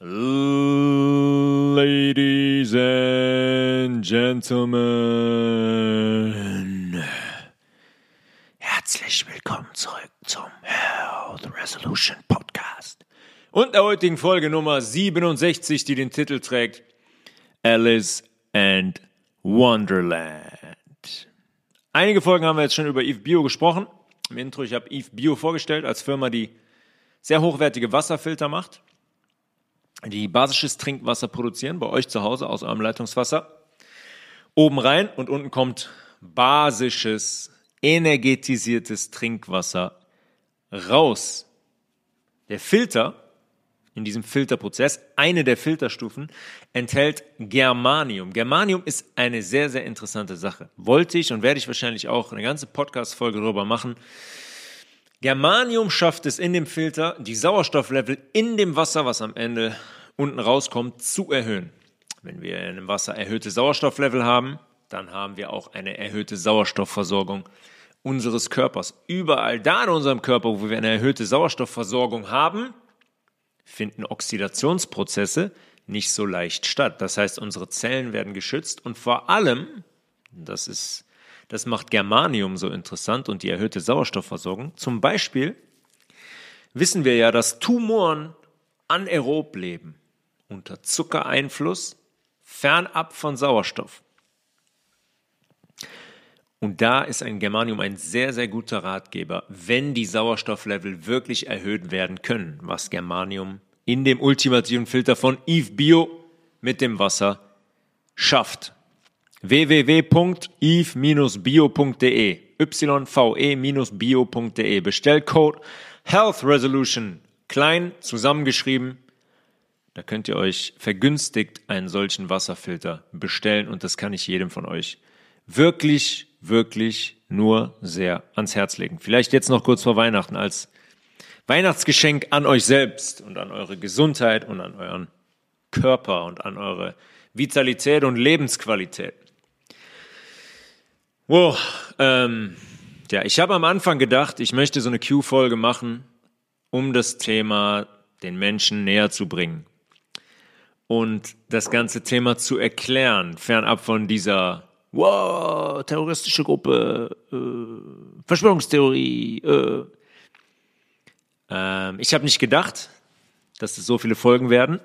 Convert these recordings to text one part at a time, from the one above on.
Ladies and Gentlemen, herzlich willkommen zurück zum Health Resolution Podcast und der heutigen Folge Nummer 67, die den Titel trägt Alice and Wonderland. Einige Folgen haben wir jetzt schon über Eve Bio gesprochen. Im Intro, ich habe Eve Bio vorgestellt als Firma, die sehr hochwertige Wasserfilter macht die basisches Trinkwasser produzieren, bei euch zu Hause aus eurem Leitungswasser. Oben rein und unten kommt basisches, energetisiertes Trinkwasser raus. Der Filter in diesem Filterprozess, eine der Filterstufen, enthält Germanium. Germanium ist eine sehr, sehr interessante Sache. Wollte ich und werde ich wahrscheinlich auch eine ganze Podcast-Folge darüber machen. Germanium schafft es in dem Filter, die Sauerstofflevel in dem Wasser, was am Ende unten rauskommt, zu erhöhen. Wenn wir in dem Wasser erhöhte Sauerstofflevel haben, dann haben wir auch eine erhöhte Sauerstoffversorgung unseres Körpers. Überall da in unserem Körper, wo wir eine erhöhte Sauerstoffversorgung haben, finden Oxidationsprozesse nicht so leicht statt. Das heißt, unsere Zellen werden geschützt und vor allem, das ist das macht Germanium so interessant und die erhöhte Sauerstoffversorgung. Zum Beispiel wissen wir ja, dass Tumoren anaerob leben, unter Zuckereinfluss, fernab von Sauerstoff. Und da ist ein Germanium ein sehr, sehr guter Ratgeber, wenn die Sauerstofflevel wirklich erhöht werden können, was Germanium in dem ultimativen Filter von Eve Bio mit dem Wasser schafft www.eve-bio.de yve-bio.de Bestellcode Health Resolution klein zusammengeschrieben. Da könnt ihr euch vergünstigt einen solchen Wasserfilter bestellen und das kann ich jedem von euch wirklich, wirklich nur sehr ans Herz legen. Vielleicht jetzt noch kurz vor Weihnachten als Weihnachtsgeschenk an euch selbst und an eure Gesundheit und an euren Körper und an eure Vitalität und Lebensqualität. Wow, ähm, ja, ich habe am Anfang gedacht, ich möchte so eine Q-Folge machen, um das Thema den Menschen näher zu bringen und das ganze Thema zu erklären, fernab von dieser wow, terroristische Gruppe, äh, Verschwörungstheorie. Äh. Ähm, ich habe nicht gedacht, dass es so viele Folgen werden,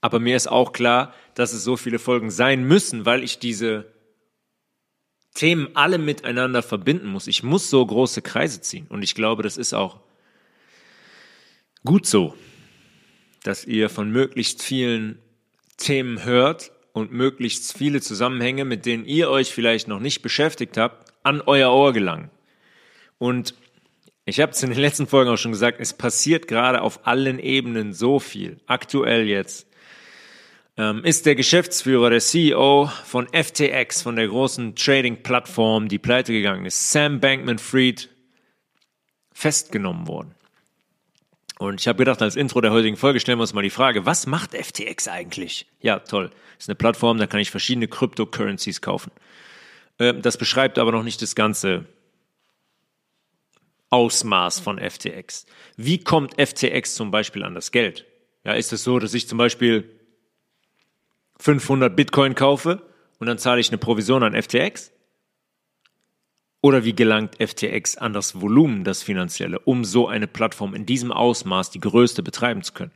aber mir ist auch klar, dass es so viele Folgen sein müssen, weil ich diese Themen alle miteinander verbinden muss. Ich muss so große Kreise ziehen. Und ich glaube, das ist auch gut so, dass ihr von möglichst vielen Themen hört und möglichst viele Zusammenhänge, mit denen ihr euch vielleicht noch nicht beschäftigt habt, an euer Ohr gelangen. Und ich habe es in den letzten Folgen auch schon gesagt, es passiert gerade auf allen Ebenen so viel. Aktuell jetzt ähm, ist der Geschäftsführer, der CEO von FTX, von der großen Trading-Plattform, die pleite gegangen ist, Sam Bankman-Fried, festgenommen worden. Und ich habe gedacht, als Intro der heutigen Folge stellen wir uns mal die Frage, was macht FTX eigentlich? Ja, toll. Ist eine Plattform, da kann ich verschiedene Cryptocurrencies kaufen. Ähm, das beschreibt aber noch nicht das ganze Ausmaß von FTX. Wie kommt FTX zum Beispiel an das Geld? Ja, ist es so, dass ich zum Beispiel 500 Bitcoin kaufe und dann zahle ich eine Provision an FTX? Oder wie gelangt FTX an das Volumen, das finanzielle, um so eine Plattform in diesem Ausmaß die größte betreiben zu können?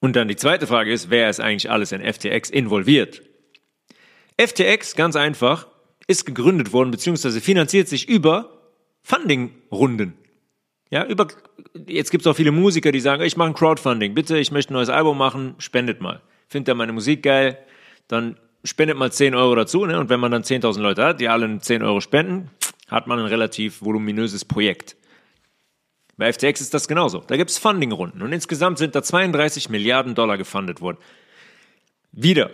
Und dann die zweite Frage ist, wer ist eigentlich alles in FTX involviert? FTX, ganz einfach, ist gegründet worden bzw. finanziert sich über Funding-Runden. Ja, über, jetzt gibt es auch viele Musiker, die sagen, ich mache ein Crowdfunding, bitte, ich möchte ein neues Album machen, spendet mal. Findet ihr meine Musik geil, dann spendet mal 10 Euro dazu. Ne? Und wenn man dann 10.000 Leute hat, die alle 10 Euro spenden, hat man ein relativ voluminöses Projekt. Bei FTX ist das genauso. Da gibt es Funding-Runden und insgesamt sind da 32 Milliarden Dollar gefundet worden. Wieder,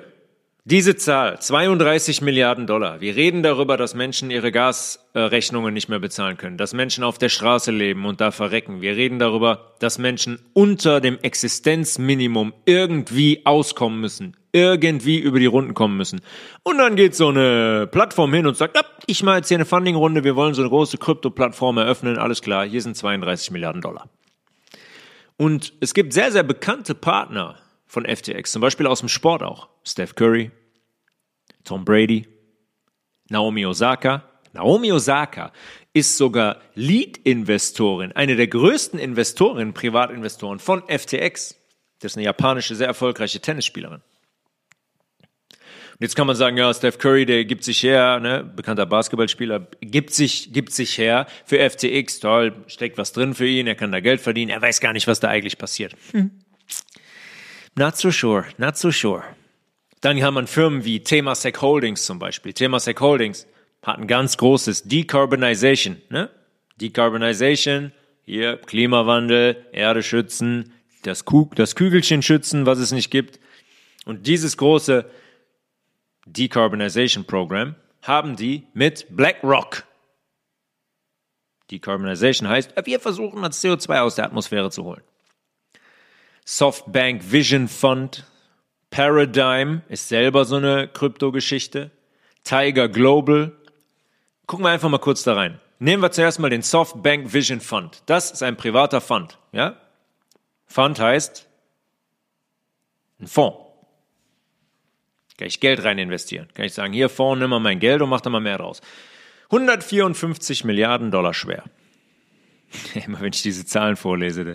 diese Zahl, 32 Milliarden Dollar. Wir reden darüber, dass Menschen ihre Gasrechnungen nicht mehr bezahlen können, dass Menschen auf der Straße leben und da verrecken. Wir reden darüber, dass Menschen unter dem Existenzminimum irgendwie auskommen müssen, irgendwie über die Runden kommen müssen. Und dann geht so eine Plattform hin und sagt, ich mache jetzt hier eine Funding-Runde, wir wollen so eine große Krypto-Plattform eröffnen, alles klar, hier sind 32 Milliarden Dollar. Und es gibt sehr, sehr bekannte Partner von FTX, zum Beispiel aus dem Sport auch. Steph Curry, Tom Brady, Naomi Osaka. Naomi Osaka ist sogar Lead-Investorin, eine der größten Investorinnen, Privatinvestoren von FTX. Das ist eine japanische, sehr erfolgreiche Tennisspielerin. Und jetzt kann man sagen, ja, Steph Curry, der gibt sich her, ne, bekannter Basketballspieler, gibt sich, gibt sich her für FTX, toll, steckt was drin für ihn, er kann da Geld verdienen, er weiß gar nicht, was da eigentlich passiert. Hm. Not so sure, not so sure. Dann haben wir Firmen wie Temasek Holdings zum Beispiel. Temasek Holdings hat ein ganz großes Decarbonization, ne? Decarbonization, hier Klimawandel, Erde schützen, das, Kug das Kügelchen schützen, was es nicht gibt. Und dieses große Decarbonization Program haben die mit BlackRock. Decarbonization heißt, wir versuchen das CO2 aus der Atmosphäre zu holen. Softbank Vision Fund, Paradigm ist selber so eine Kryptogeschichte. Tiger Global. Gucken wir einfach mal kurz da rein. Nehmen wir zuerst mal den Softbank Vision Fund. Das ist ein privater Fund, ja? Fund heißt ein Fonds. Kann ich Geld rein investieren. Kann ich sagen, hier vorne nimm mal mein Geld und mach da mal mehr draus. 154 Milliarden Dollar schwer. Immer wenn ich diese Zahlen vorlese, da,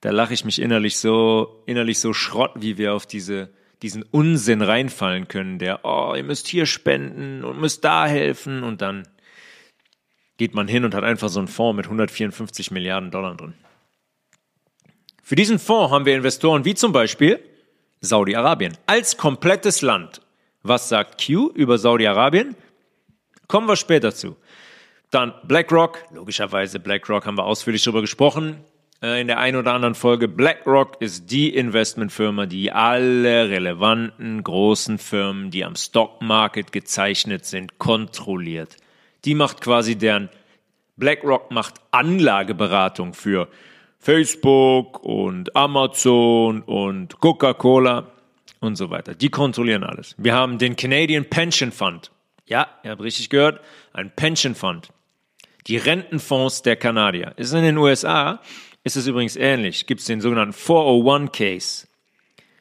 da lache ich mich innerlich so, innerlich so Schrott, wie wir auf diese, diesen Unsinn reinfallen können, der, oh, ihr müsst hier spenden und müsst da helfen und dann geht man hin und hat einfach so einen Fonds mit 154 Milliarden Dollar drin. Für diesen Fonds haben wir Investoren wie zum Beispiel Saudi-Arabien als komplettes Land. Was sagt Q über Saudi-Arabien? Kommen wir später zu. Dann BlackRock, logischerweise BlackRock haben wir ausführlich darüber gesprochen äh, in der einen oder anderen Folge. BlackRock ist die Investmentfirma, die alle relevanten großen Firmen, die am Stockmarket gezeichnet sind, kontrolliert. Die macht quasi deren BlackRock macht Anlageberatung für Facebook und Amazon und Coca-Cola und so weiter. Die kontrollieren alles. Wir haben den Canadian Pension Fund. Ja, ihr habt richtig gehört, ein Pension Fund. Die Rentenfonds der Kanadier. Ist in den USA, ist es übrigens ähnlich. Gibt es den sogenannten 401 Case.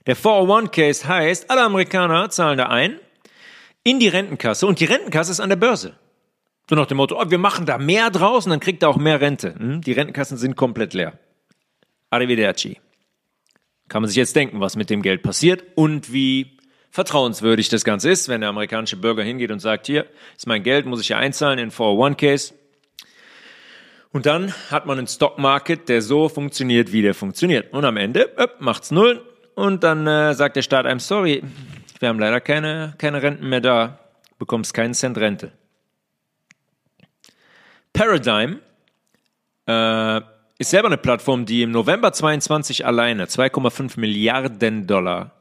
Der 401 Case heißt, alle Amerikaner zahlen da ein in die Rentenkasse und die Rentenkasse ist an der Börse. So nach dem Motto, oh, wir machen da mehr draus und dann kriegt er auch mehr Rente. Hm? Die Rentenkassen sind komplett leer. Arrivederci. Kann man sich jetzt denken, was mit dem Geld passiert und wie vertrauenswürdig das Ganze ist, wenn der amerikanische Bürger hingeht und sagt, hier ist mein Geld, muss ich ja einzahlen in 401ks. Und dann hat man einen Stock Market, der so funktioniert, wie der funktioniert. Und am Ende öpp, macht's null und dann äh, sagt der Staat einem, sorry, wir haben leider keine, keine Renten mehr da, bekommst keinen Cent Rente. Paradigm äh, ist selber eine Plattform, die im November 22 alleine 2,5 Milliarden Dollar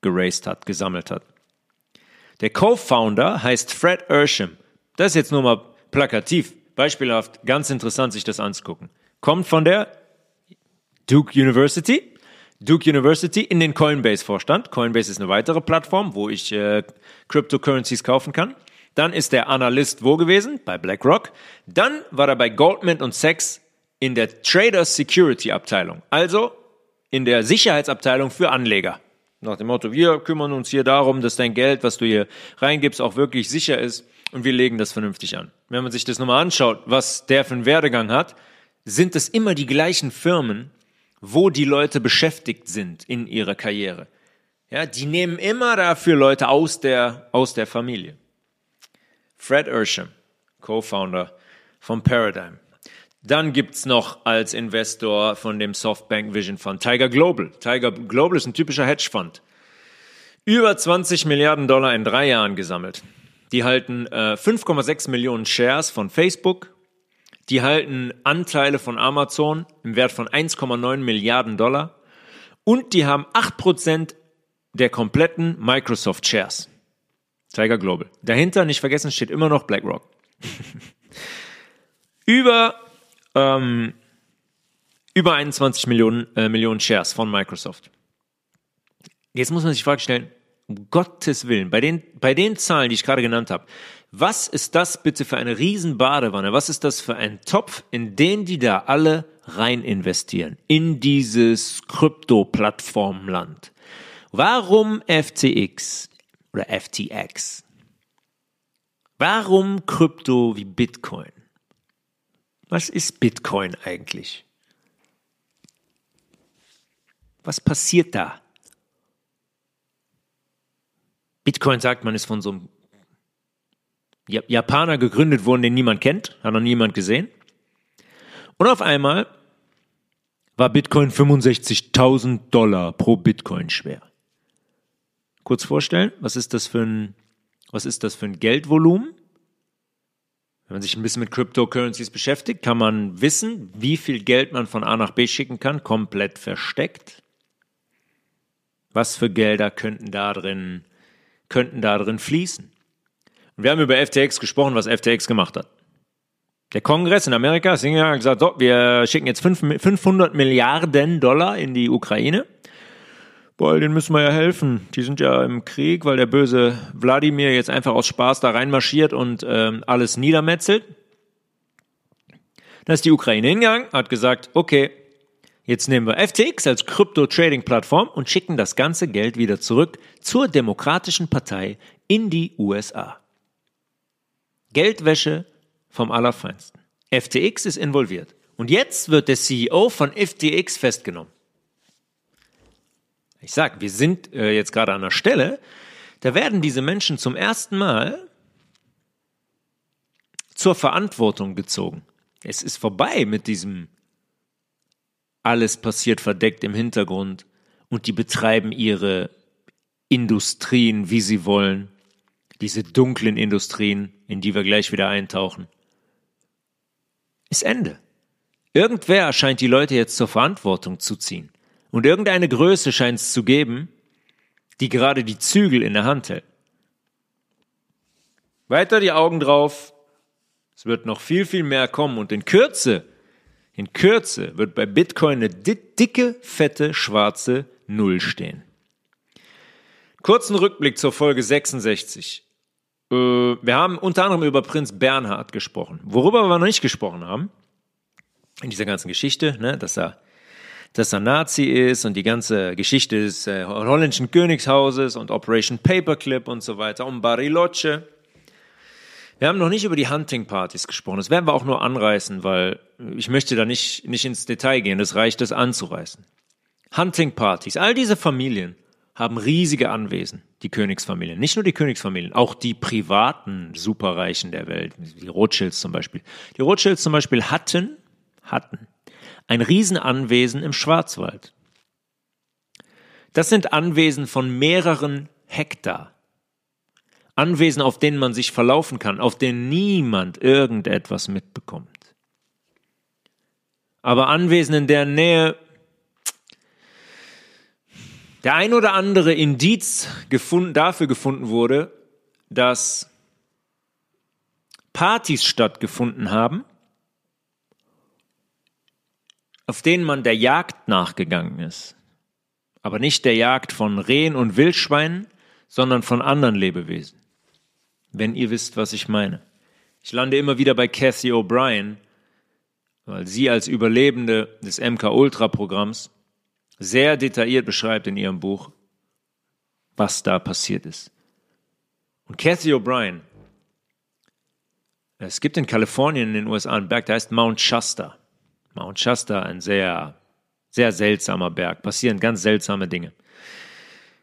geraced hat, gesammelt hat. Der Co-Founder heißt Fred Ersham. Das ist jetzt nur mal plakativ, beispielhaft, ganz interessant, sich das anzugucken. Kommt von der Duke University. Duke University in den Coinbase-Vorstand. Coinbase ist eine weitere Plattform, wo ich äh, Cryptocurrencies kaufen kann. Dann ist der Analyst wo gewesen? Bei BlackRock. Dann war er bei Goldman und Sachs in der Trader Security Abteilung, also in der Sicherheitsabteilung für Anleger. Nach dem Motto, wir kümmern uns hier darum, dass dein Geld, was du hier reingibst, auch wirklich sicher ist und wir legen das vernünftig an. Wenn man sich das nochmal anschaut, was der für einen Werdegang hat, sind es immer die gleichen Firmen, wo die Leute beschäftigt sind in ihrer Karriere. Ja, die nehmen immer dafür Leute aus der, aus der Familie. Fred Ersham, Co-Founder von Paradigm. Dann gibt's noch als Investor von dem Softbank Vision Fund Tiger Global. Tiger Global ist ein typischer Hedgefonds. Über 20 Milliarden Dollar in drei Jahren gesammelt. Die halten äh, 5,6 Millionen Shares von Facebook. Die halten Anteile von Amazon im Wert von 1,9 Milliarden Dollar. Und die haben 8% der kompletten Microsoft Shares. Tiger Global. Dahinter, nicht vergessen, steht immer noch BlackRock. Über ähm, über 21 Millionen, äh, Millionen Shares von Microsoft. Jetzt muss man sich die Frage stellen, um Gottes Willen, bei den, bei den Zahlen, die ich gerade genannt habe, was ist das bitte für eine Riesenbadewanne? Was ist das für ein Topf, in den die da alle rein investieren in dieses Krypto-Plattformland. Warum FTX oder FTX? Warum Krypto wie Bitcoin? Was ist Bitcoin eigentlich? Was passiert da? Bitcoin sagt man ist von so einem Japaner gegründet worden, den niemand kennt, hat noch niemand gesehen. Und auf einmal war Bitcoin 65.000 Dollar pro Bitcoin schwer. Kurz vorstellen, was ist das für ein, was ist das für ein Geldvolumen? Wenn man sich ein bisschen mit Cryptocurrencies beschäftigt, kann man wissen, wie viel Geld man von A nach B schicken kann, komplett versteckt. Was für Gelder könnten da drin, könnten da drin fließen? Und wir haben über FTX gesprochen, was FTX gemacht hat. Der Kongress in Amerika hat gesagt, so, wir schicken jetzt 500 Milliarden Dollar in die Ukraine. Weil denen müssen wir ja helfen. Die sind ja im Krieg, weil der böse Wladimir jetzt einfach aus Spaß da reinmarschiert und ähm, alles niedermetzelt. Da ist die Ukraine hingegangen, hat gesagt, okay, jetzt nehmen wir FTX als Krypto-Trading-Plattform und schicken das ganze Geld wieder zurück zur Demokratischen Partei in die USA. Geldwäsche vom Allerfeinsten. FTX ist involviert. Und jetzt wird der CEO von FTX festgenommen. Ich sage, wir sind äh, jetzt gerade an einer Stelle, da werden diese Menschen zum ersten Mal zur Verantwortung gezogen. Es ist vorbei mit diesem alles passiert verdeckt im Hintergrund und die betreiben ihre Industrien, wie sie wollen diese dunklen Industrien, in die wir gleich wieder eintauchen, ist Ende. Irgendwer scheint die Leute jetzt zur Verantwortung zu ziehen. Und irgendeine Größe scheint es zu geben, die gerade die Zügel in der Hand hält. Weiter die Augen drauf. Es wird noch viel, viel mehr kommen und in Kürze, in Kürze wird bei Bitcoin eine dicke, fette, schwarze Null stehen. Kurzen Rückblick zur Folge 66. Äh, wir haben unter anderem über Prinz Bernhard gesprochen. Worüber wir noch nicht gesprochen haben, in dieser ganzen Geschichte, ne, dass er dass er Nazi ist und die ganze Geschichte des äh, holländischen Königshauses und Operation Paperclip und so weiter und Bariloche. Wir haben noch nicht über die Hunting-Partys gesprochen. Das werden wir auch nur anreißen, weil ich möchte da nicht, nicht ins Detail gehen. Es reicht, das anzureißen. Hunting-Partys, all diese Familien haben riesige Anwesen, die Königsfamilien. Nicht nur die Königsfamilien, auch die privaten Superreichen der Welt, die Rothschilds zum Beispiel. Die Rothschilds zum Beispiel hatten, hatten ein Riesenanwesen im Schwarzwald. Das sind Anwesen von mehreren Hektar. Anwesen, auf denen man sich verlaufen kann, auf denen niemand irgendetwas mitbekommt. Aber Anwesen in deren Nähe der ein oder andere Indiz gefunden, dafür gefunden wurde, dass Partys stattgefunden haben, auf denen man der Jagd nachgegangen ist. Aber nicht der Jagd von Rehen und Wildschweinen, sondern von anderen Lebewesen. Wenn ihr wisst, was ich meine. Ich lande immer wieder bei Cathy O'Brien, weil sie als Überlebende des MK Ultra Programms sehr detailliert beschreibt in ihrem Buch, was da passiert ist. Und Kathy O'Brien, es gibt in Kalifornien in den USA einen Berg, der heißt Mount Shasta. Mount Shasta, ein sehr, sehr seltsamer Berg, passieren ganz seltsame Dinge.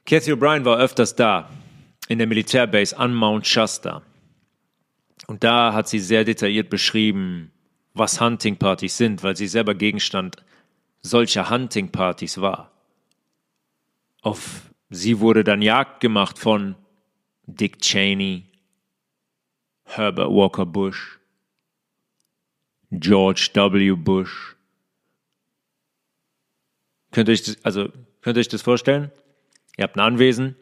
Kathy O'Brien war öfters da, in der Militärbase an Mount Shasta. Und da hat sie sehr detailliert beschrieben, was Hunting-Partys sind, weil sie selber Gegenstand solcher Hunting-Partys war. Auf sie wurde dann Jagd gemacht von Dick Cheney, Herbert Walker Bush, George W. Bush. Könnt ihr euch das, also, könnt ihr euch das vorstellen? Ihr habt ein Anwesen,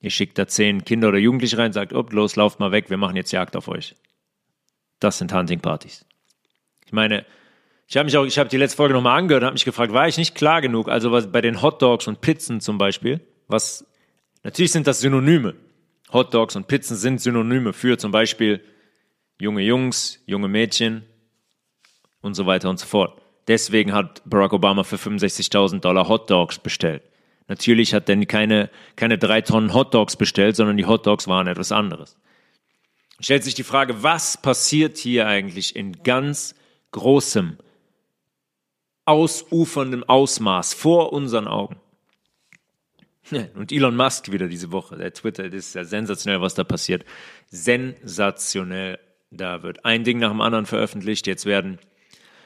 ihr schickt da zehn Kinder oder Jugendliche rein, sagt, oh, los, lauft mal weg, wir machen jetzt Jagd auf euch. Das sind Hunting-Partys. Ich meine, ich habe mich auch, ich habe die letzte Folge nochmal angehört und habe mich gefragt, war ich nicht klar genug? Also was bei den Hot Dogs und Pizzen zum Beispiel, was natürlich sind das Synonyme. Hot Dogs und Pizzen sind Synonyme für zum Beispiel junge Jungs, junge Mädchen und so weiter und so fort. Deswegen hat Barack Obama für 65.000 Dollar Hot Dogs bestellt. Natürlich hat er keine, keine drei Tonnen Hot Dogs bestellt, sondern die Hot Dogs waren etwas anderes. Stellt sich die Frage, was passiert hier eigentlich in ganz großem, ausuferndem Ausmaß vor unseren Augen? Und Elon Musk wieder diese Woche, der Twitter, das ist ja sensationell, was da passiert. Sensationell. Da wird ein Ding nach dem anderen veröffentlicht. Jetzt werden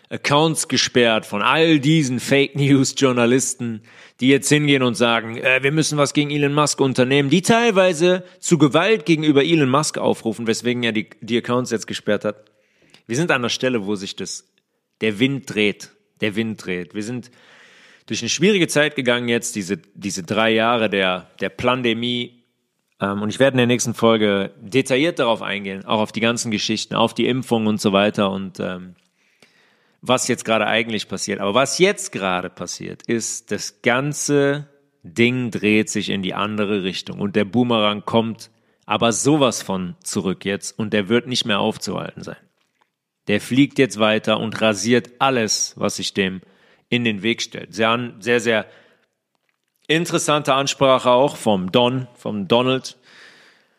Accounts gesperrt von all diesen Fake News Journalisten, die jetzt hingehen und sagen, äh, wir müssen was gegen Elon Musk unternehmen, die teilweise zu Gewalt gegenüber Elon Musk aufrufen, weswegen er die, die Accounts jetzt gesperrt hat. Wir sind an der Stelle, wo sich das, der Wind dreht, der Wind dreht. Wir sind durch eine schwierige Zeit gegangen jetzt, diese, diese drei Jahre der, der Pandemie. Ähm, und ich werde in der nächsten Folge detailliert darauf eingehen, auch auf die ganzen Geschichten, auf die Impfung und so weiter und ähm, was jetzt gerade eigentlich passiert. Aber was jetzt gerade passiert, ist, das ganze Ding dreht sich in die andere Richtung und der Boomerang kommt aber sowas von zurück jetzt und der wird nicht mehr aufzuhalten sein. Der fliegt jetzt weiter und rasiert alles, was sich dem in den Weg stellt. Sehr, sehr, sehr interessante Ansprache auch vom Don, vom Donald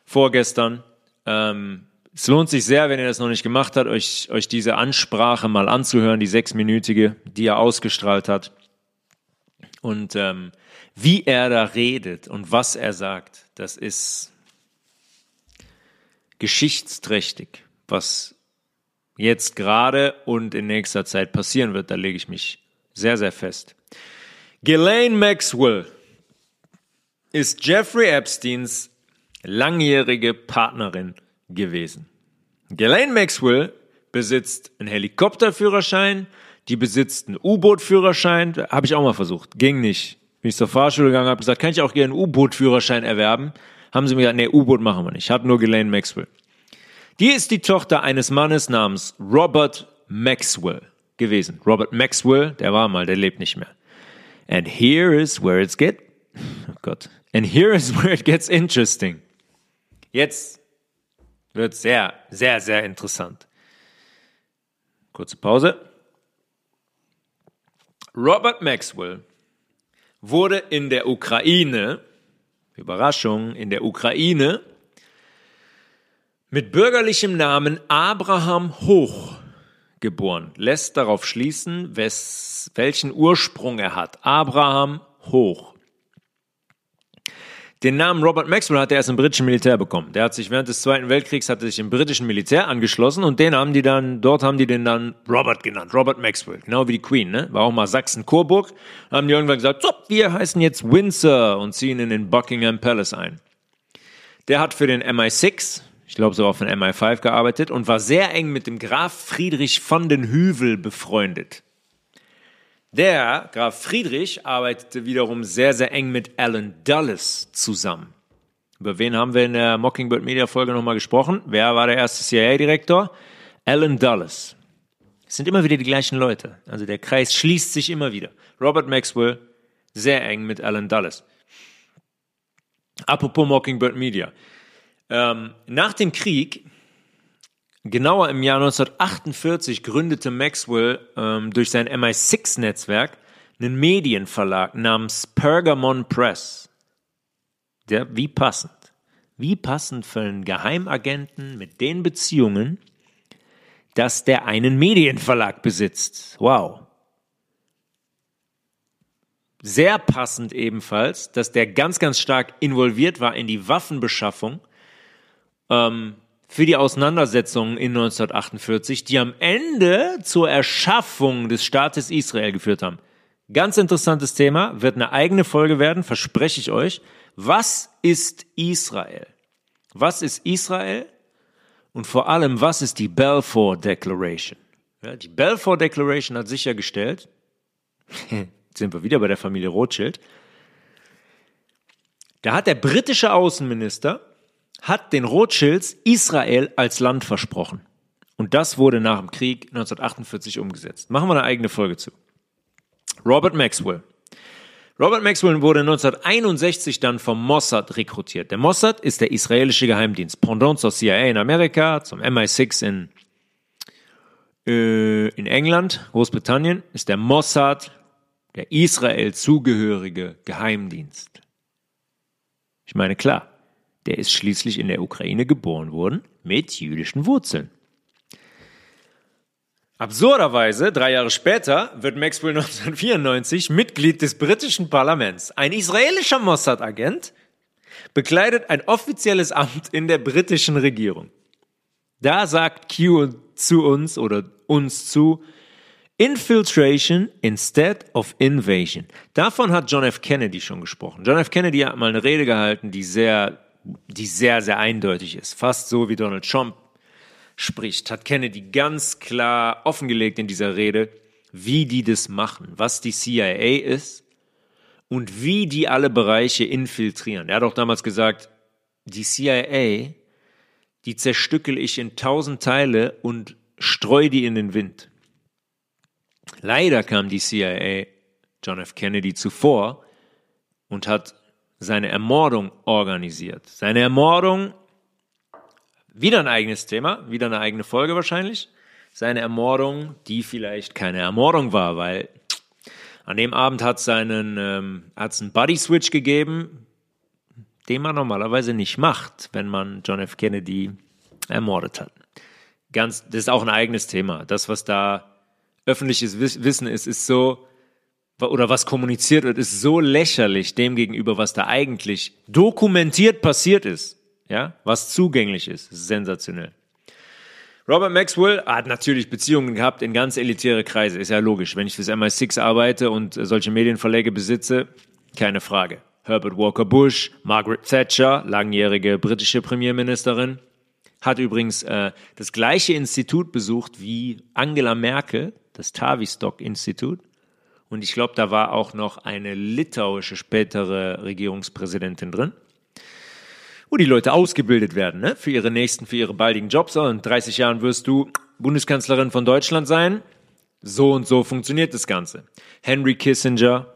vorgestern. Ähm, es lohnt sich sehr, wenn ihr das noch nicht gemacht habt, euch, euch diese Ansprache mal anzuhören, die sechsminütige, die er ausgestrahlt hat. Und ähm, wie er da redet und was er sagt, das ist geschichtsträchtig, was jetzt gerade und in nächster Zeit passieren wird. Da lege ich mich sehr, sehr fest. Ghislaine Maxwell ist Jeffrey Epsteins langjährige Partnerin gewesen. Ghislaine Maxwell besitzt einen Helikopterführerschein, die besitzt einen U-Boot-Führerschein, habe ich auch mal versucht, ging nicht. Bin ich zur Fahrschule gegangen, habe gesagt, kann ich auch gerne einen U-Boot-Führerschein erwerben? Haben sie mir gesagt, nee, U-Boot machen wir nicht. Hat nur Ghislaine Maxwell. Die ist die Tochter eines Mannes namens Robert Maxwell gewesen. Robert Maxwell, der war mal, der lebt nicht mehr. And here is where it's get, oh Gott. And here is where it gets interesting. Jetzt wird sehr, sehr, sehr interessant. Kurze Pause. Robert Maxwell wurde in der Ukraine, Überraschung, in der Ukraine mit bürgerlichem Namen Abraham Hoch geboren, lässt darauf schließen, wes, welchen Ursprung er hat. Abraham Hoch. Den Namen Robert Maxwell hat er erst im britischen Militär bekommen. Der hat sich während des Zweiten Weltkriegs hat sich im britischen Militär angeschlossen und den haben die dann, dort haben die den dann Robert genannt, Robert Maxwell, genau wie die Queen, ne? War auch mal Sachsen-Coburg. Haben die irgendwann gesagt, so, wir heißen jetzt Windsor und ziehen in den Buckingham Palace ein. Der hat für den MI6, ich glaube sogar von MI5 gearbeitet und war sehr eng mit dem Graf Friedrich von den Hüvel befreundet. Der Graf Friedrich arbeitete wiederum sehr, sehr eng mit Alan Dulles zusammen. Über wen haben wir in der Mockingbird Media Folge nochmal gesprochen? Wer war der erste CIA-Direktor? Alan Dulles. Es sind immer wieder die gleichen Leute. Also der Kreis schließt sich immer wieder. Robert Maxwell, sehr eng mit Alan Dulles. Apropos Mockingbird Media. Ähm, nach dem Krieg, genauer im Jahr 1948, gründete Maxwell ähm, durch sein MI6-Netzwerk einen Medienverlag namens Pergamon Press. Der, wie passend. Wie passend für einen Geheimagenten mit den Beziehungen, dass der einen Medienverlag besitzt. Wow. Sehr passend ebenfalls, dass der ganz, ganz stark involviert war in die Waffenbeschaffung ähm, für die Auseinandersetzungen in 1948, die am Ende zur Erschaffung des Staates Israel geführt haben. Ganz interessantes Thema, wird eine eigene Folge werden, verspreche ich euch. Was ist Israel? Was ist Israel? Und vor allem, was ist die Balfour Declaration? Ja, die Balfour Declaration hat sichergestellt, sind wir wieder bei der Familie Rothschild, da hat der britische Außenminister hat den Rothschilds Israel als Land versprochen. Und das wurde nach dem Krieg 1948 umgesetzt. Machen wir eine eigene Folge zu. Robert Maxwell. Robert Maxwell wurde 1961 dann vom Mossad rekrutiert. Der Mossad ist der israelische Geheimdienst, Pendant zur CIA in Amerika, zum MI6 in, Äh, in England, Großbritannien, ist der Mossad der Israel zugehörige Geheimdienst. Ich meine, klar, der ist schließlich in der Ukraine geboren worden mit jüdischen Wurzeln. Absurderweise, drei Jahre später, wird Maxwell 1994 Mitglied des britischen Parlaments. Ein israelischer Mossad-Agent bekleidet ein offizielles Amt in der britischen Regierung. Da sagt Q zu uns oder uns zu, Infiltration instead of invasion. Davon hat John F. Kennedy schon gesprochen. John F. Kennedy hat mal eine Rede gehalten, die sehr, die sehr, sehr eindeutig ist. Fast so wie Donald Trump spricht, hat Kennedy ganz klar offengelegt in dieser Rede, wie die das machen, was die CIA ist und wie die alle Bereiche infiltrieren. Er hat auch damals gesagt, die CIA, die zerstückel ich in tausend Teile und streu die in den Wind. Leider kam die CIA John F. Kennedy zuvor und hat seine Ermordung organisiert. Seine Ermordung, wieder ein eigenes Thema, wieder eine eigene Folge wahrscheinlich. Seine Ermordung, die vielleicht keine Ermordung war, weil an dem Abend hat es einen, ähm, einen Buddy Switch gegeben, den man normalerweise nicht macht, wenn man John F. Kennedy ermordet hat. Ganz, das ist auch ein eigenes Thema. Das, was da öffentliches Wissen ist, ist so, oder was kommuniziert wird, ist so lächerlich dem gegenüber, was da eigentlich dokumentiert passiert ist. Ja, was zugänglich ist. sensationell. Robert Maxwell hat natürlich Beziehungen gehabt in ganz elitäre Kreise. Ist ja logisch. Wenn ich fürs MI6 arbeite und solche Medienverläge besitze, keine Frage. Herbert Walker Bush, Margaret Thatcher, langjährige britische Premierministerin, hat übrigens äh, das gleiche Institut besucht wie Angela Merkel, das Tavistock-Institut. Und ich glaube, da war auch noch eine litauische spätere Regierungspräsidentin drin, wo die Leute ausgebildet werden ne? für ihre nächsten, für ihre baldigen Jobs. In 30 Jahren wirst du Bundeskanzlerin von Deutschland sein. So und so funktioniert das Ganze. Henry Kissinger.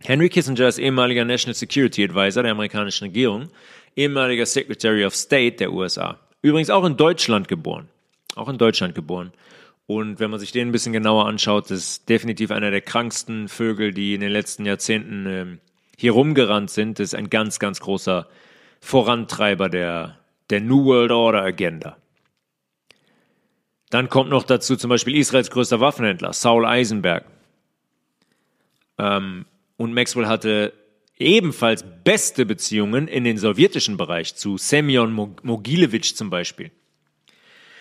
Henry Kissinger ist ehemaliger National Security Advisor der amerikanischen Regierung, ehemaliger Secretary of State der USA. Übrigens auch in Deutschland geboren. Auch in Deutschland geboren. Und wenn man sich den ein bisschen genauer anschaut, ist definitiv einer der kranksten Vögel, die in den letzten Jahrzehnten ähm, hier rumgerannt sind. Das ist ein ganz, ganz großer Vorantreiber der, der New World Order Agenda. Dann kommt noch dazu zum Beispiel Israels größter Waffenhändler, Saul Eisenberg. Ähm, und Maxwell hatte ebenfalls beste Beziehungen in den sowjetischen Bereich zu Semyon Mogilevich zum Beispiel.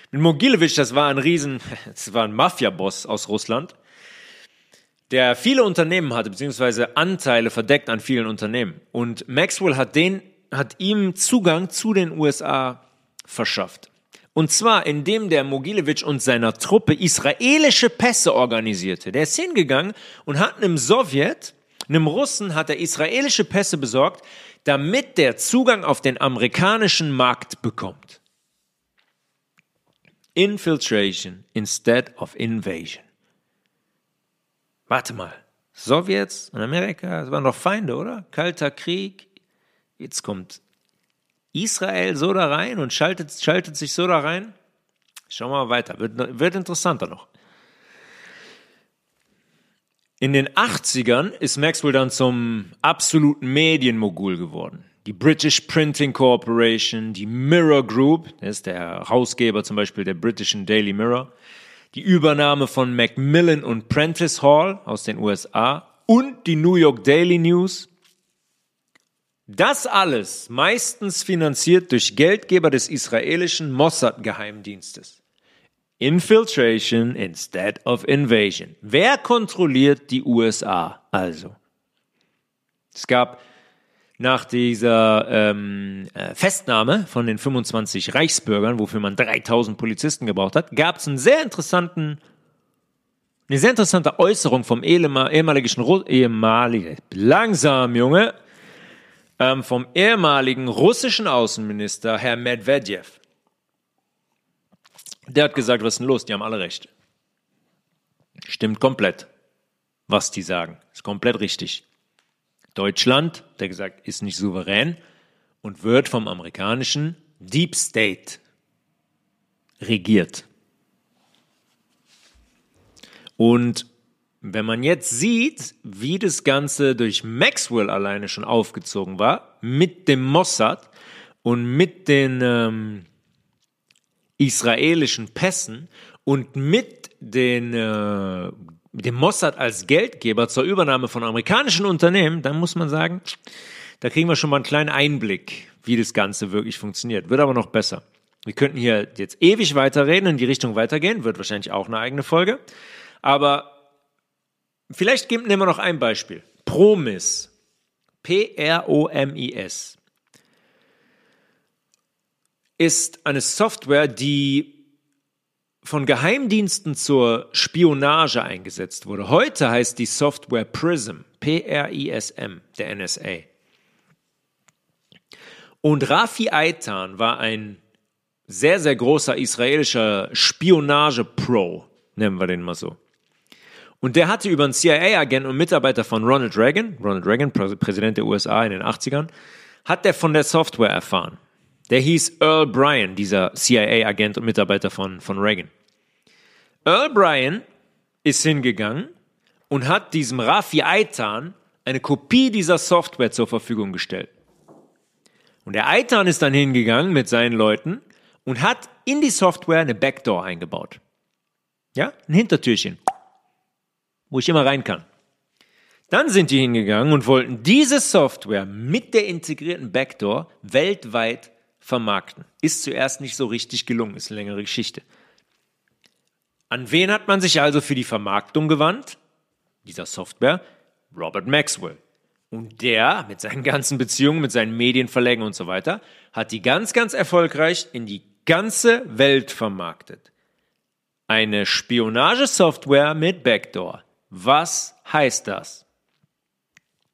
Mit Mogilevich, das war ein Riesen, das war ein Mafia-Boss aus Russland, der viele Unternehmen hatte, beziehungsweise Anteile verdeckt an vielen Unternehmen. Und Maxwell hat den, hat ihm Zugang zu den USA verschafft. Und zwar, indem der Mogilevich und seiner Truppe israelische Pässe organisierte. Der ist hingegangen und hat einem Sowjet, einem Russen, hat er israelische Pässe besorgt, damit der Zugang auf den amerikanischen Markt bekommt. Infiltration instead of invasion. Warte mal. Sowjets und Amerika, das waren doch Feinde, oder? Kalter Krieg. Jetzt kommt Israel so da rein und schaltet, schaltet sich so da rein. Schauen wir mal weiter. Wird, wird interessanter noch. In den 80ern ist Maxwell dann zum absoluten Medienmogul geworden die British Printing Corporation, die Mirror Group, der ist der Herausgeber zum Beispiel der britischen Daily Mirror, die Übernahme von Macmillan und Prentice Hall aus den USA und die New York Daily News. Das alles meistens finanziert durch Geldgeber des israelischen Mossad-Geheimdienstes. Infiltration instead of invasion. Wer kontrolliert die USA also? Es gab nach dieser ähm, äh, Festnahme von den 25 Reichsbürgern, wofür man 3000 Polizisten gebraucht hat, gab es einen sehr interessanten, eine sehr interessante Äußerung vom ehemaligen, ehemaligen langsam Junge, ähm, vom ehemaligen russischen Außenminister Herr Medvedev. Der hat gesagt, was ist denn los? Die haben alle recht. Stimmt komplett, was die sagen. Ist komplett richtig. Deutschland, der gesagt, ist nicht souverän und wird vom amerikanischen Deep State regiert. Und wenn man jetzt sieht, wie das Ganze durch Maxwell alleine schon aufgezogen war, mit dem Mossad und mit den ähm, israelischen Pässen und mit den, äh, dem Mossad als Geldgeber zur Übernahme von amerikanischen Unternehmen, dann muss man sagen, da kriegen wir schon mal einen kleinen Einblick, wie das Ganze wirklich funktioniert. Wird aber noch besser. Wir könnten hier jetzt ewig weiterreden, in die Richtung weitergehen, wird wahrscheinlich auch eine eigene Folge. Aber vielleicht nehmen wir noch ein Beispiel. Promis. P-R-O-M-I-S. Ist eine Software, die von Geheimdiensten zur Spionage eingesetzt wurde. Heute heißt die Software PRISM, P-R-I-S-M, der NSA. Und Rafi Aitan war ein sehr, sehr großer israelischer Spionage-Pro, nennen wir den mal so. Und der hatte über einen CIA-Agent und Mitarbeiter von Ronald Reagan, Ronald Reagan, Präsident der USA in den 80ern, hat der von der Software erfahren. Der hieß Earl Bryan, dieser CIA-Agent und Mitarbeiter von, von Reagan. Earl Bryan ist hingegangen und hat diesem Rafi Aitan eine Kopie dieser Software zur Verfügung gestellt. Und der Aitan ist dann hingegangen mit seinen Leuten und hat in die Software eine Backdoor eingebaut. Ja, ein Hintertürchen, wo ich immer rein kann. Dann sind die hingegangen und wollten diese Software mit der integrierten Backdoor weltweit vermarkten. Ist zuerst nicht so richtig gelungen, ist eine längere Geschichte. An wen hat man sich also für die Vermarktung gewandt? Dieser Software? Robert Maxwell. Und der, mit seinen ganzen Beziehungen, mit seinen Medienverlägen und so weiter, hat die ganz, ganz erfolgreich in die ganze Welt vermarktet. Eine Spionagesoftware mit Backdoor. Was heißt das?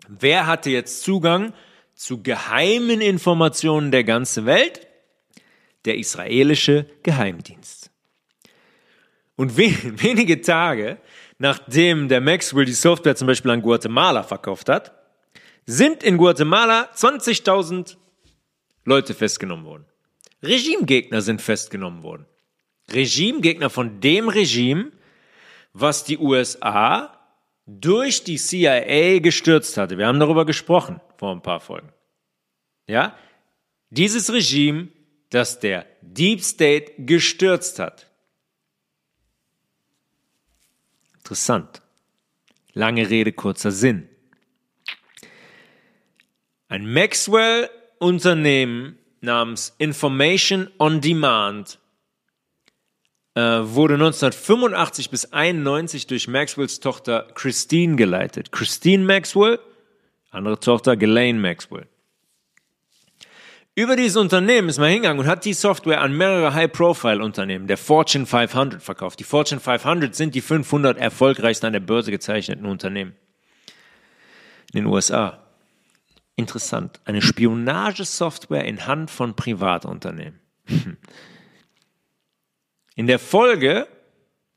Wer hatte jetzt Zugang zu geheimen Informationen der ganzen Welt? Der israelische Geheimdienst. Und wenige Tage nachdem der Maxwell die Software zum Beispiel an Guatemala verkauft hat, sind in Guatemala 20.000 Leute festgenommen worden. Regimegegner sind festgenommen worden. Regimegegner von dem Regime, was die USA durch die CIA gestürzt hatte. Wir haben darüber gesprochen vor ein paar Folgen. Ja? Dieses Regime, das der Deep State gestürzt hat. Interessant. Lange Rede, kurzer Sinn. Ein Maxwell-Unternehmen namens Information on Demand wurde 1985 bis 91 durch Maxwells Tochter Christine geleitet. Christine Maxwell, andere Tochter Ghislaine Maxwell. Über dieses Unternehmen ist man hingegangen und hat die Software an mehrere High-Profile-Unternehmen der Fortune 500 verkauft. Die Fortune 500 sind die 500 erfolgreichsten an der Börse gezeichneten Unternehmen in den USA. Interessant. Eine Spionagesoftware in Hand von Privatunternehmen. In der Folge,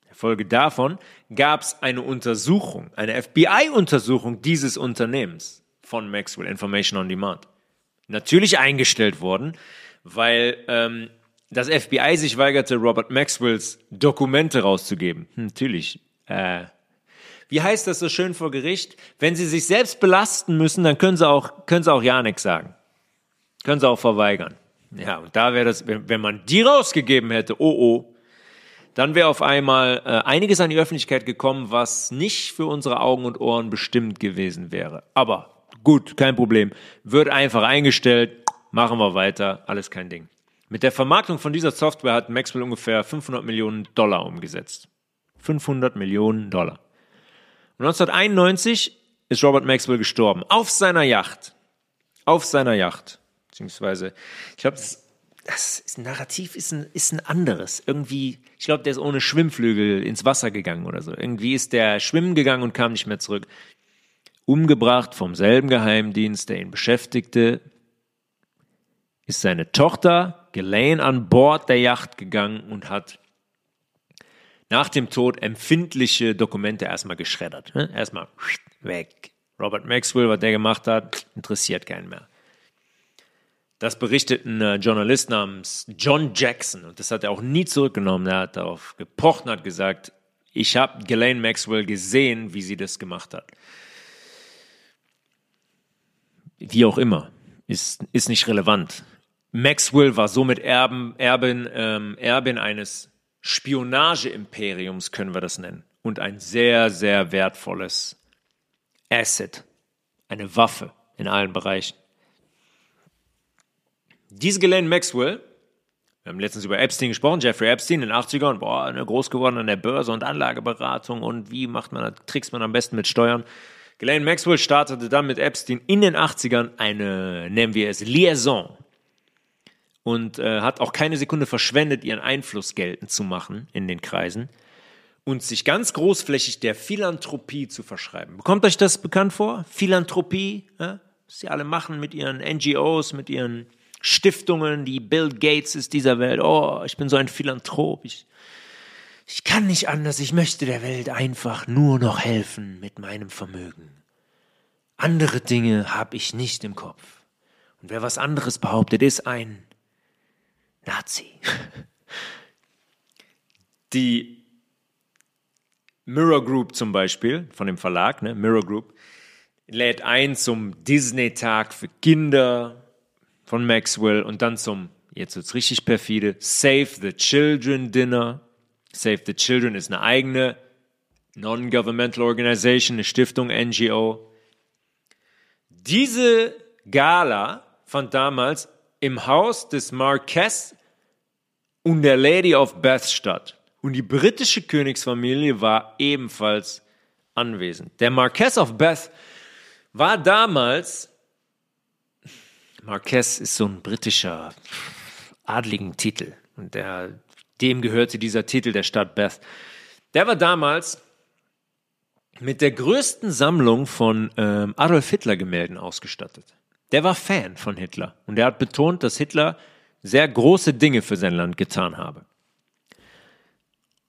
der Folge davon, gab es eine Untersuchung, eine FBI-Untersuchung dieses Unternehmens von Maxwell Information on Demand. Natürlich eingestellt worden, weil ähm, das FBI sich weigerte, Robert Maxwells Dokumente rauszugeben. Hm, natürlich. Äh, wie heißt das so schön vor Gericht? Wenn sie sich selbst belasten müssen, dann können sie auch, können sie auch ja nichts sagen. Können sie auch verweigern. Ja, und da wäre das, wenn, wenn man die rausgegeben hätte, oh oh, dann wäre auf einmal äh, einiges an die Öffentlichkeit gekommen, was nicht für unsere Augen und Ohren bestimmt gewesen wäre. Aber gut, kein Problem. Wird einfach eingestellt, machen wir weiter, alles kein Ding. Mit der Vermarktung von dieser Software hat Maxwell ungefähr 500 Millionen Dollar umgesetzt. 500 Millionen Dollar. 1991 ist Robert Maxwell gestorben. Auf seiner Yacht. Auf seiner Yacht. Beziehungsweise, ich glaube, das, das ist, Narrativ ist ein, ist ein anderes. Irgendwie, ich glaube, der ist ohne Schwimmflügel ins Wasser gegangen oder so. Irgendwie ist der schwimmen gegangen und kam nicht mehr zurück. Umgebracht vom selben Geheimdienst, der ihn beschäftigte, ist seine Tochter Ghislaine an Bord der Yacht gegangen und hat nach dem Tod empfindliche Dokumente erstmal geschreddert. Ne? Erstmal weg. Robert Maxwell, was der gemacht hat, interessiert keinen mehr. Das berichtet ein äh, Journalist namens John Jackson und das hat er auch nie zurückgenommen. Er hat darauf gepocht und hat gesagt, Ich habe Ghislaine Maxwell gesehen, wie sie das gemacht hat. Wie auch immer, ist, ist nicht relevant. Maxwell war somit Erben, Erbin, ähm, Erbin eines Spionageimperiums, können wir das nennen. Und ein sehr, sehr wertvolles Asset, eine Waffe in allen Bereichen. Diese Ghislaine Maxwell, wir haben letztens über Epstein gesprochen, Jeffrey Epstein in den 80ern, boah, groß geworden an der Börse und Anlageberatung und wie macht man, trickst man am besten mit Steuern. Ghislaine Maxwell startete dann mit Epstein in den 80ern eine, nennen wir es, Liaison. Und äh, hat auch keine Sekunde verschwendet, ihren Einfluss geltend zu machen in den Kreisen und sich ganz großflächig der Philanthropie zu verschreiben. Bekommt euch das bekannt vor? Philanthropie, ja? was sie alle machen mit ihren NGOs, mit ihren Stiftungen, die Bill Gates ist dieser Welt. Oh, ich bin so ein Philanthrop. Ich, ich kann nicht anders. Ich möchte der Welt einfach nur noch helfen mit meinem Vermögen. Andere Dinge habe ich nicht im Kopf. Und wer was anderes behauptet, ist ein Nazi. Die Mirror Group zum Beispiel, von dem Verlag, ne, Mirror Group, lädt ein zum Disney-Tag für Kinder von Maxwell und dann zum, jetzt wird's richtig perfide, Save the Children Dinner. Save the Children ist eine eigene Non-Governmental Organization, eine Stiftung, NGO. Diese Gala fand damals im Haus des Marquess und der Lady of Bath statt. Und die britische Königsfamilie war ebenfalls anwesend. Der Marquess of Bath war damals, Marquess ist so ein britischer adligen Titel und der, dem gehörte dieser Titel der Stadt Bath. Der war damals mit der größten Sammlung von ähm, Adolf Hitler Gemälden ausgestattet. Der war Fan von Hitler und er hat betont, dass Hitler sehr große Dinge für sein Land getan habe.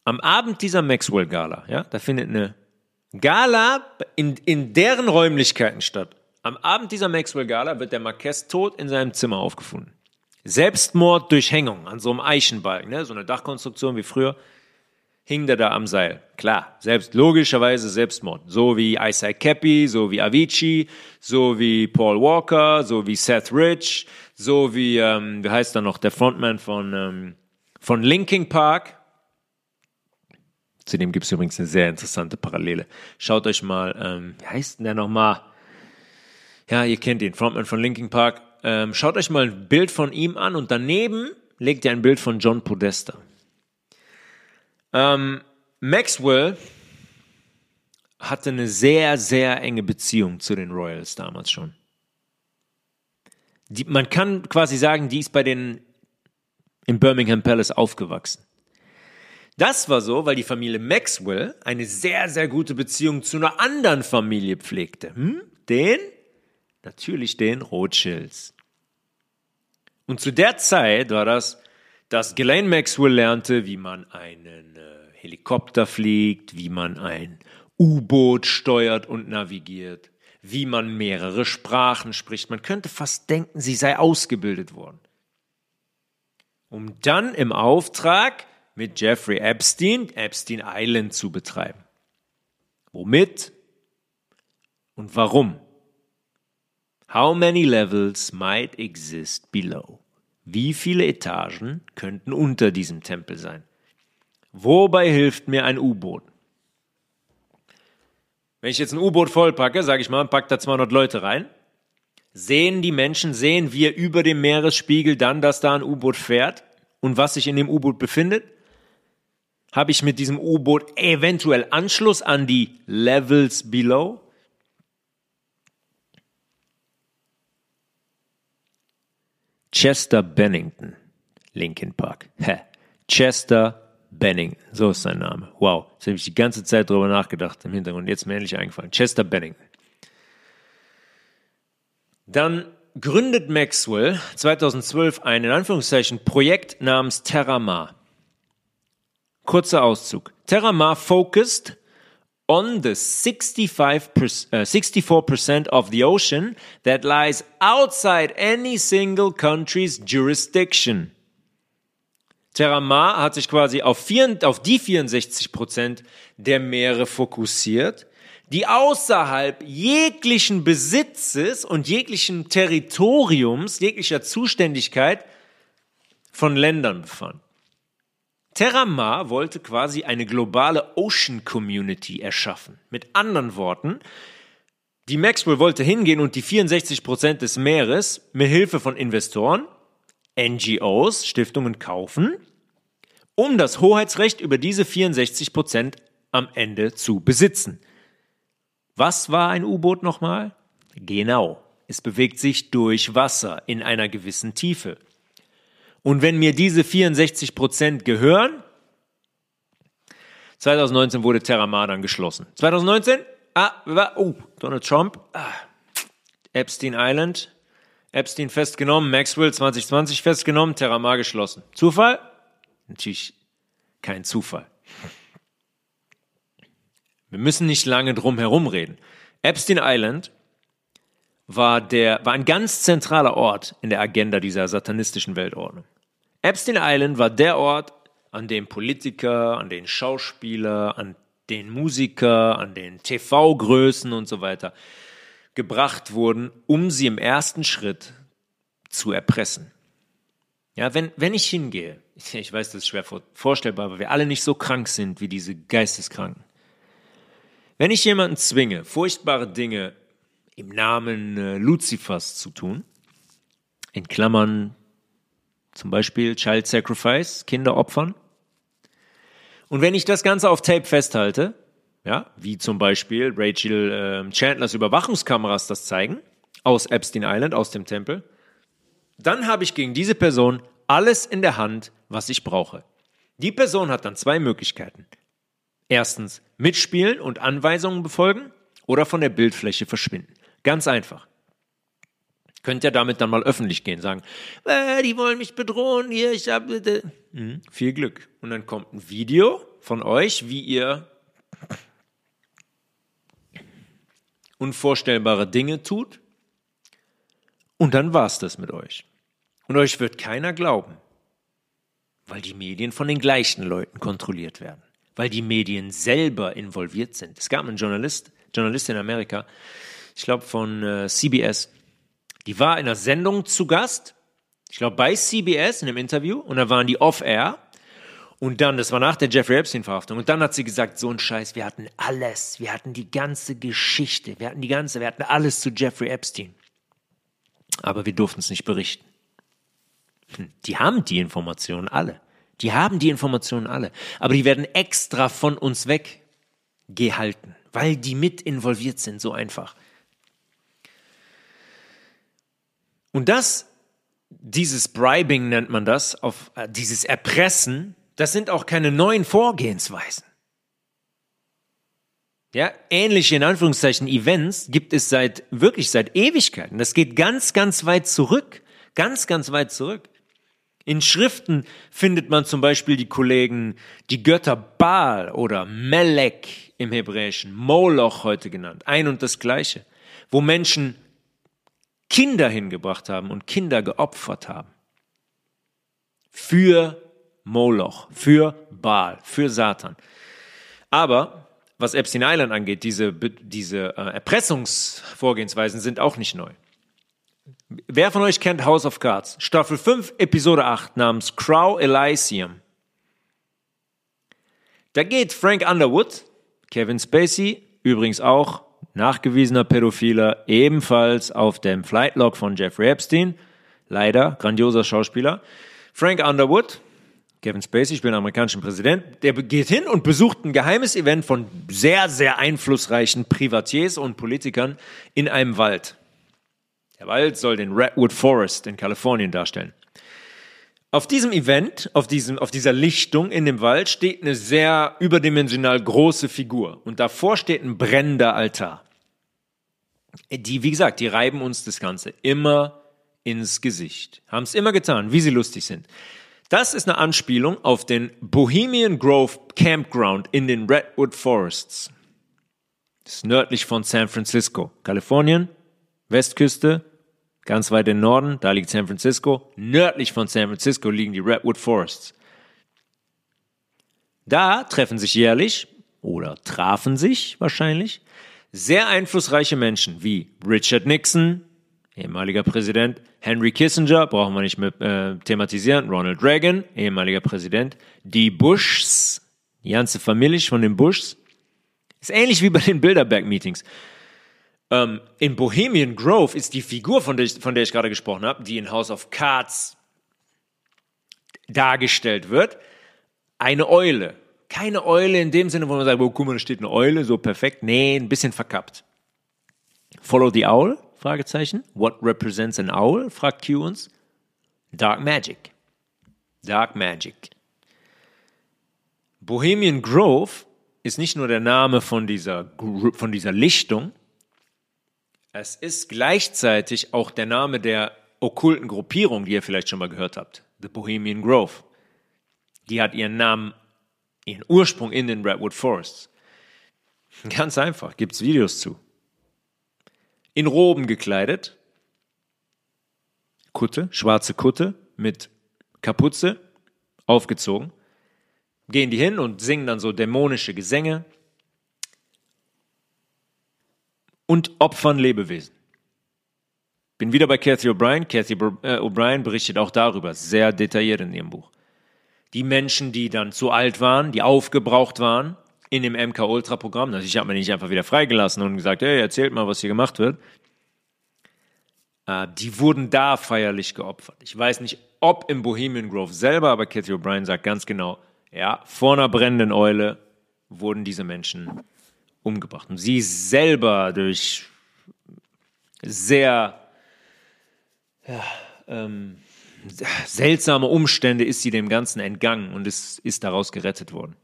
Am Abend dieser Maxwell Gala, ja, da findet eine Gala in, in deren Räumlichkeiten statt. Am Abend dieser Maxwell Gala wird der Marquess tot in seinem Zimmer aufgefunden. Selbstmord durch Hängung an so einem Eichenbalken, ne, so eine Dachkonstruktion wie früher hing der da am Seil. Klar, selbst logischerweise Selbstmord. So wie Isaac Cappy, so wie Avicii, so wie Paul Walker, so wie Seth Rich, so wie, ähm, wie heißt da noch, der Frontman von, ähm, von Linkin Park. Zudem gibt es übrigens eine sehr interessante Parallele. Schaut euch mal, ähm, wie heißt denn der nochmal? Ja, ihr kennt ihn, Frontman von Linkin Park. Ähm, schaut euch mal ein Bild von ihm an und daneben legt ihr ein Bild von John Podesta. Ähm, Maxwell hatte eine sehr, sehr enge Beziehung zu den Royals damals schon. Die, man kann quasi sagen, die ist bei den im Birmingham Palace aufgewachsen. Das war so, weil die Familie Maxwell eine sehr, sehr gute Beziehung zu einer anderen Familie pflegte. Hm? Den? Natürlich den Rothschilds. Und zu der Zeit war das dass Ghislaine Maxwell lernte, wie man einen äh, Helikopter fliegt, wie man ein U-Boot steuert und navigiert, wie man mehrere Sprachen spricht. Man könnte fast denken, sie sei ausgebildet worden. Um dann im Auftrag mit Jeffrey Epstein Epstein Island zu betreiben. Womit und warum? How many levels might exist below? Wie viele Etagen könnten unter diesem Tempel sein? Wobei hilft mir ein U-Boot? Wenn ich jetzt ein U-Boot vollpacke, sage ich mal, pack da 200 Leute rein, sehen die Menschen, sehen wir über dem Meeresspiegel dann, dass da ein U-Boot fährt und was sich in dem U-Boot befindet? Habe ich mit diesem U-Boot eventuell Anschluss an die Levels below? Chester Bennington, Linkin Park. Hä? Chester Bennington, so ist sein Name. Wow, jetzt habe ich die ganze Zeit darüber nachgedacht im Hintergrund. Jetzt mir endlich eingefallen. Chester Bennington. Dann gründet Maxwell 2012 ein, in Anführungszeichen, Projekt namens Terramar. Kurzer Auszug. Terramar focused on the 65 uh, 64% of the ocean that lies outside any single country's jurisdiction. Terramar hat sich quasi auf, vier, auf die 64 Prozent der Meere fokussiert, die außerhalb jeglichen Besitzes und jeglichen Territoriums, jeglicher Zuständigkeit von Ländern befanden. Terramar wollte quasi eine globale Ocean Community erschaffen. Mit anderen Worten, die Maxwell wollte hingehen und die 64 Prozent des Meeres mit Hilfe von Investoren, NGOs, Stiftungen kaufen, um das Hoheitsrecht über diese 64 Prozent am Ende zu besitzen. Was war ein U-Boot nochmal? Genau, es bewegt sich durch Wasser in einer gewissen Tiefe. Und wenn mir diese 64 Prozent gehören, 2019 wurde Terramar dann geschlossen. 2019, ah, oh, Donald Trump, ah, Epstein Island, Epstein festgenommen, Maxwell 2020 festgenommen, Terramar geschlossen. Zufall? Natürlich kein Zufall. Wir müssen nicht lange drum herum reden. Epstein Island war, der, war ein ganz zentraler Ort in der Agenda dieser satanistischen Weltordnung. Epstein Island war der Ort, an dem Politiker, an den Schauspieler, an den Musiker, an den TV-Größen und so weiter gebracht wurden, um sie im ersten Schritt zu erpressen. Ja, wenn, wenn ich hingehe, ich weiß, das ist schwer vorstellbar, weil wir alle nicht so krank sind wie diese Geisteskranken. Wenn ich jemanden zwinge, furchtbare Dinge im Namen äh, Luzifers zu tun, in Klammern zum Beispiel Child Sacrifice, Kinder opfern. Und wenn ich das Ganze auf Tape festhalte, ja, wie zum Beispiel Rachel äh, Chandlers Überwachungskameras das zeigen, aus Epstein Island, aus dem Tempel, dann habe ich gegen diese Person alles in der Hand, was ich brauche. Die Person hat dann zwei Möglichkeiten. Erstens mitspielen und Anweisungen befolgen oder von der Bildfläche verschwinden. Ganz einfach. Könnt ihr damit dann mal öffentlich gehen, sagen, äh, die wollen mich bedrohen, hier, ich habe... Äh, mhm, viel Glück. Und dann kommt ein Video von euch, wie ihr unvorstellbare Dinge tut. Und dann war's das mit euch. Und euch wird keiner glauben, weil die Medien von den gleichen Leuten kontrolliert werden, weil die Medien selber involviert sind. Es gab einen Journalist, Journalist in Amerika, ich glaube von äh, CBS, die war in einer Sendung zu Gast, ich glaube bei CBS in einem Interview, und da waren die off-air. Und dann, das war nach der Jeffrey Epstein-Verhaftung, und dann hat sie gesagt, so ein Scheiß, wir hatten alles, wir hatten die ganze Geschichte, wir hatten die ganze, wir hatten alles zu Jeffrey Epstein. Aber wir durften es nicht berichten. Hm, die haben die Informationen alle. Die haben die Informationen alle. Aber die werden extra von uns weggehalten, weil die mit involviert sind, so einfach. Und das, dieses Bribing nennt man das, auf äh, dieses Erpressen, das sind auch keine neuen Vorgehensweisen. Ja, ähnliche in Anführungszeichen Events gibt es seit wirklich seit Ewigkeiten. Das geht ganz, ganz weit zurück, ganz, ganz weit zurück. In Schriften findet man zum Beispiel die Kollegen, die Götter Baal oder Melek im Hebräischen, Moloch heute genannt, ein und das gleiche, wo Menschen Kinder hingebracht haben und Kinder geopfert haben. Für Moloch, für Baal, für Satan. Aber was Epstein Island angeht, diese, diese äh, Erpressungsvorgehensweisen sind auch nicht neu. Wer von euch kennt House of Cards? Staffel 5, Episode 8 namens Crow Elysium. Da geht Frank Underwood, Kevin Spacey, übrigens auch nachgewiesener Pädophiler, ebenfalls auf dem Flightlog von Jeffrey Epstein. Leider, grandioser Schauspieler. Frank Underwood, Kevin Spacey, ich bin amerikanischen Präsident, der geht hin und besucht ein geheimes Event von sehr, sehr einflussreichen Privatiers und Politikern in einem Wald. Der Wald soll den Redwood Forest in Kalifornien darstellen. Auf diesem Event, auf, diesem, auf dieser Lichtung in dem Wald steht eine sehr überdimensional große Figur und davor steht ein brennender Altar. Die, wie gesagt, die reiben uns das Ganze immer ins Gesicht. Haben es immer getan, wie sie lustig sind. Das ist eine Anspielung auf den Bohemian Grove Campground in den Redwood Forests. Das ist nördlich von San Francisco, Kalifornien, Westküste, ganz weit im Norden, da liegt San Francisco. Nördlich von San Francisco liegen die Redwood Forests. Da treffen sich jährlich oder trafen sich wahrscheinlich sehr einflussreiche Menschen wie Richard Nixon, ehemaliger Präsident, Henry Kissinger, brauchen wir nicht mehr äh, thematisieren, Ronald Reagan, ehemaliger Präsident, die Bushs, die ganze Familie von den Bushs. Ist ähnlich wie bei den Bilderberg-Meetings. Ähm, in Bohemian Grove ist die Figur, von der ich, von der ich gerade gesprochen habe, die in House of Cards dargestellt wird, eine Eule. Keine Eule in dem Sinne, wo man sagt, oh, guck mal, da steht eine Eule, so perfekt. Nee, ein bisschen verkappt. Follow the Owl? Fragezeichen. What represents an owl? fragt Q uns. Dark Magic. Dark Magic. Bohemian Grove ist nicht nur der Name von dieser, von dieser Lichtung, es ist gleichzeitig auch der Name der okkulten Gruppierung, die ihr vielleicht schon mal gehört habt. The Bohemian Grove. Die hat ihren Namen, ihren Ursprung in den Redwood Forests. Ganz einfach, gibt's Videos zu. In Roben gekleidet, Kutte, schwarze Kutte mit Kapuze, aufgezogen, gehen die hin und singen dann so dämonische Gesänge und opfern Lebewesen. Bin wieder bei Cathy O'Brien. Cathy äh, O'Brien berichtet auch darüber, sehr detailliert in ihrem Buch. Die Menschen, die dann zu alt waren, die aufgebraucht waren in dem MK Ultra Programm, also ich habe mir nicht einfach wieder freigelassen und gesagt, hey, erzählt mal, was hier gemacht wird. Äh, die wurden da feierlich geopfert. Ich weiß nicht, ob im Bohemian Grove selber, aber Cathy O'Brien sagt ganz genau, ja, vor einer brennenden Eule wurden diese Menschen umgebracht. Und sie selber durch sehr ja, ähm, seltsame Umstände ist sie dem Ganzen entgangen und ist, ist daraus gerettet worden.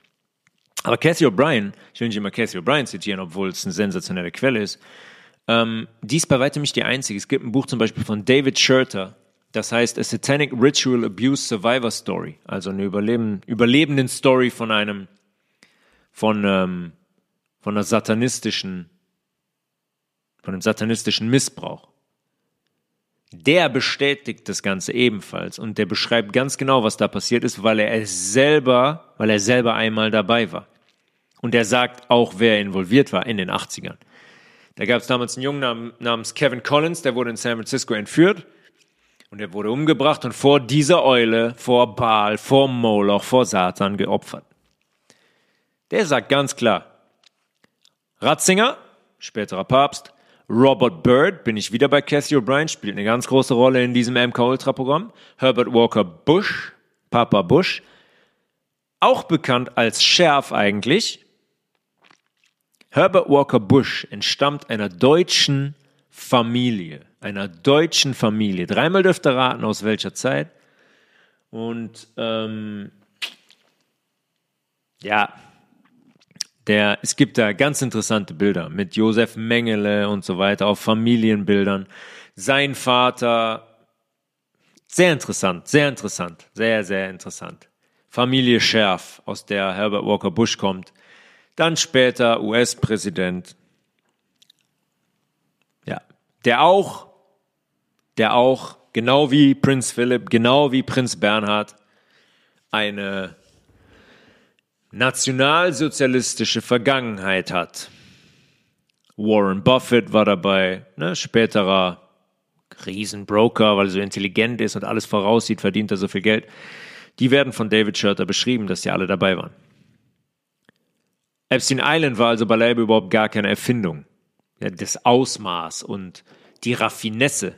Aber Cathy O'Brien, ich will nicht immer Cathy O'Brien zitieren, obwohl es eine sensationelle Quelle ist, ähm, die ist bei weitem nicht die einzige. Es gibt ein Buch zum Beispiel von David Scherter, das heißt A Satanic Ritual Abuse Survivor Story, also eine Überleben, überlebenden Story von einem, von, ähm, von einer satanistischen, von einem satanistischen Missbrauch der bestätigt das Ganze ebenfalls und der beschreibt ganz genau, was da passiert ist, weil er es selber, weil er selber einmal dabei war. Und er sagt auch, wer involviert war in den 80ern. Da gab es damals einen Jungen namens Kevin Collins, der wurde in San Francisco entführt und er wurde umgebracht und vor dieser Eule, vor Baal, vor Moloch, vor Satan geopfert. Der sagt ganz klar, Ratzinger, späterer Papst, Robert Bird, bin ich wieder bei Cathy O'Brien, spielt eine ganz große Rolle in diesem MK Ultra Programm. Herbert Walker Bush, Papa Bush, auch bekannt als Sheriff eigentlich. Herbert Walker Bush entstammt einer deutschen Familie, einer deutschen Familie. Dreimal dürft ihr raten, aus welcher Zeit. Und ähm, ja, der, es gibt da ganz interessante Bilder mit Josef Mengele und so weiter auf Familienbildern. Sein Vater, sehr interessant, sehr interessant, sehr, sehr interessant. Familie Scherf, aus der Herbert Walker Bush kommt. Dann später US-Präsident. Ja, der auch, der auch, genau wie Prinz Philipp, genau wie Prinz Bernhard, eine nationalsozialistische Vergangenheit hat. Warren Buffett war dabei, ne, späterer Riesenbroker, weil er so intelligent ist und alles voraussieht, verdient er so viel Geld. Die werden von David Schurter beschrieben, dass die alle dabei waren. Epstein Island war also beileibe überhaupt gar keine Erfindung. Ja, das Ausmaß und die Raffinesse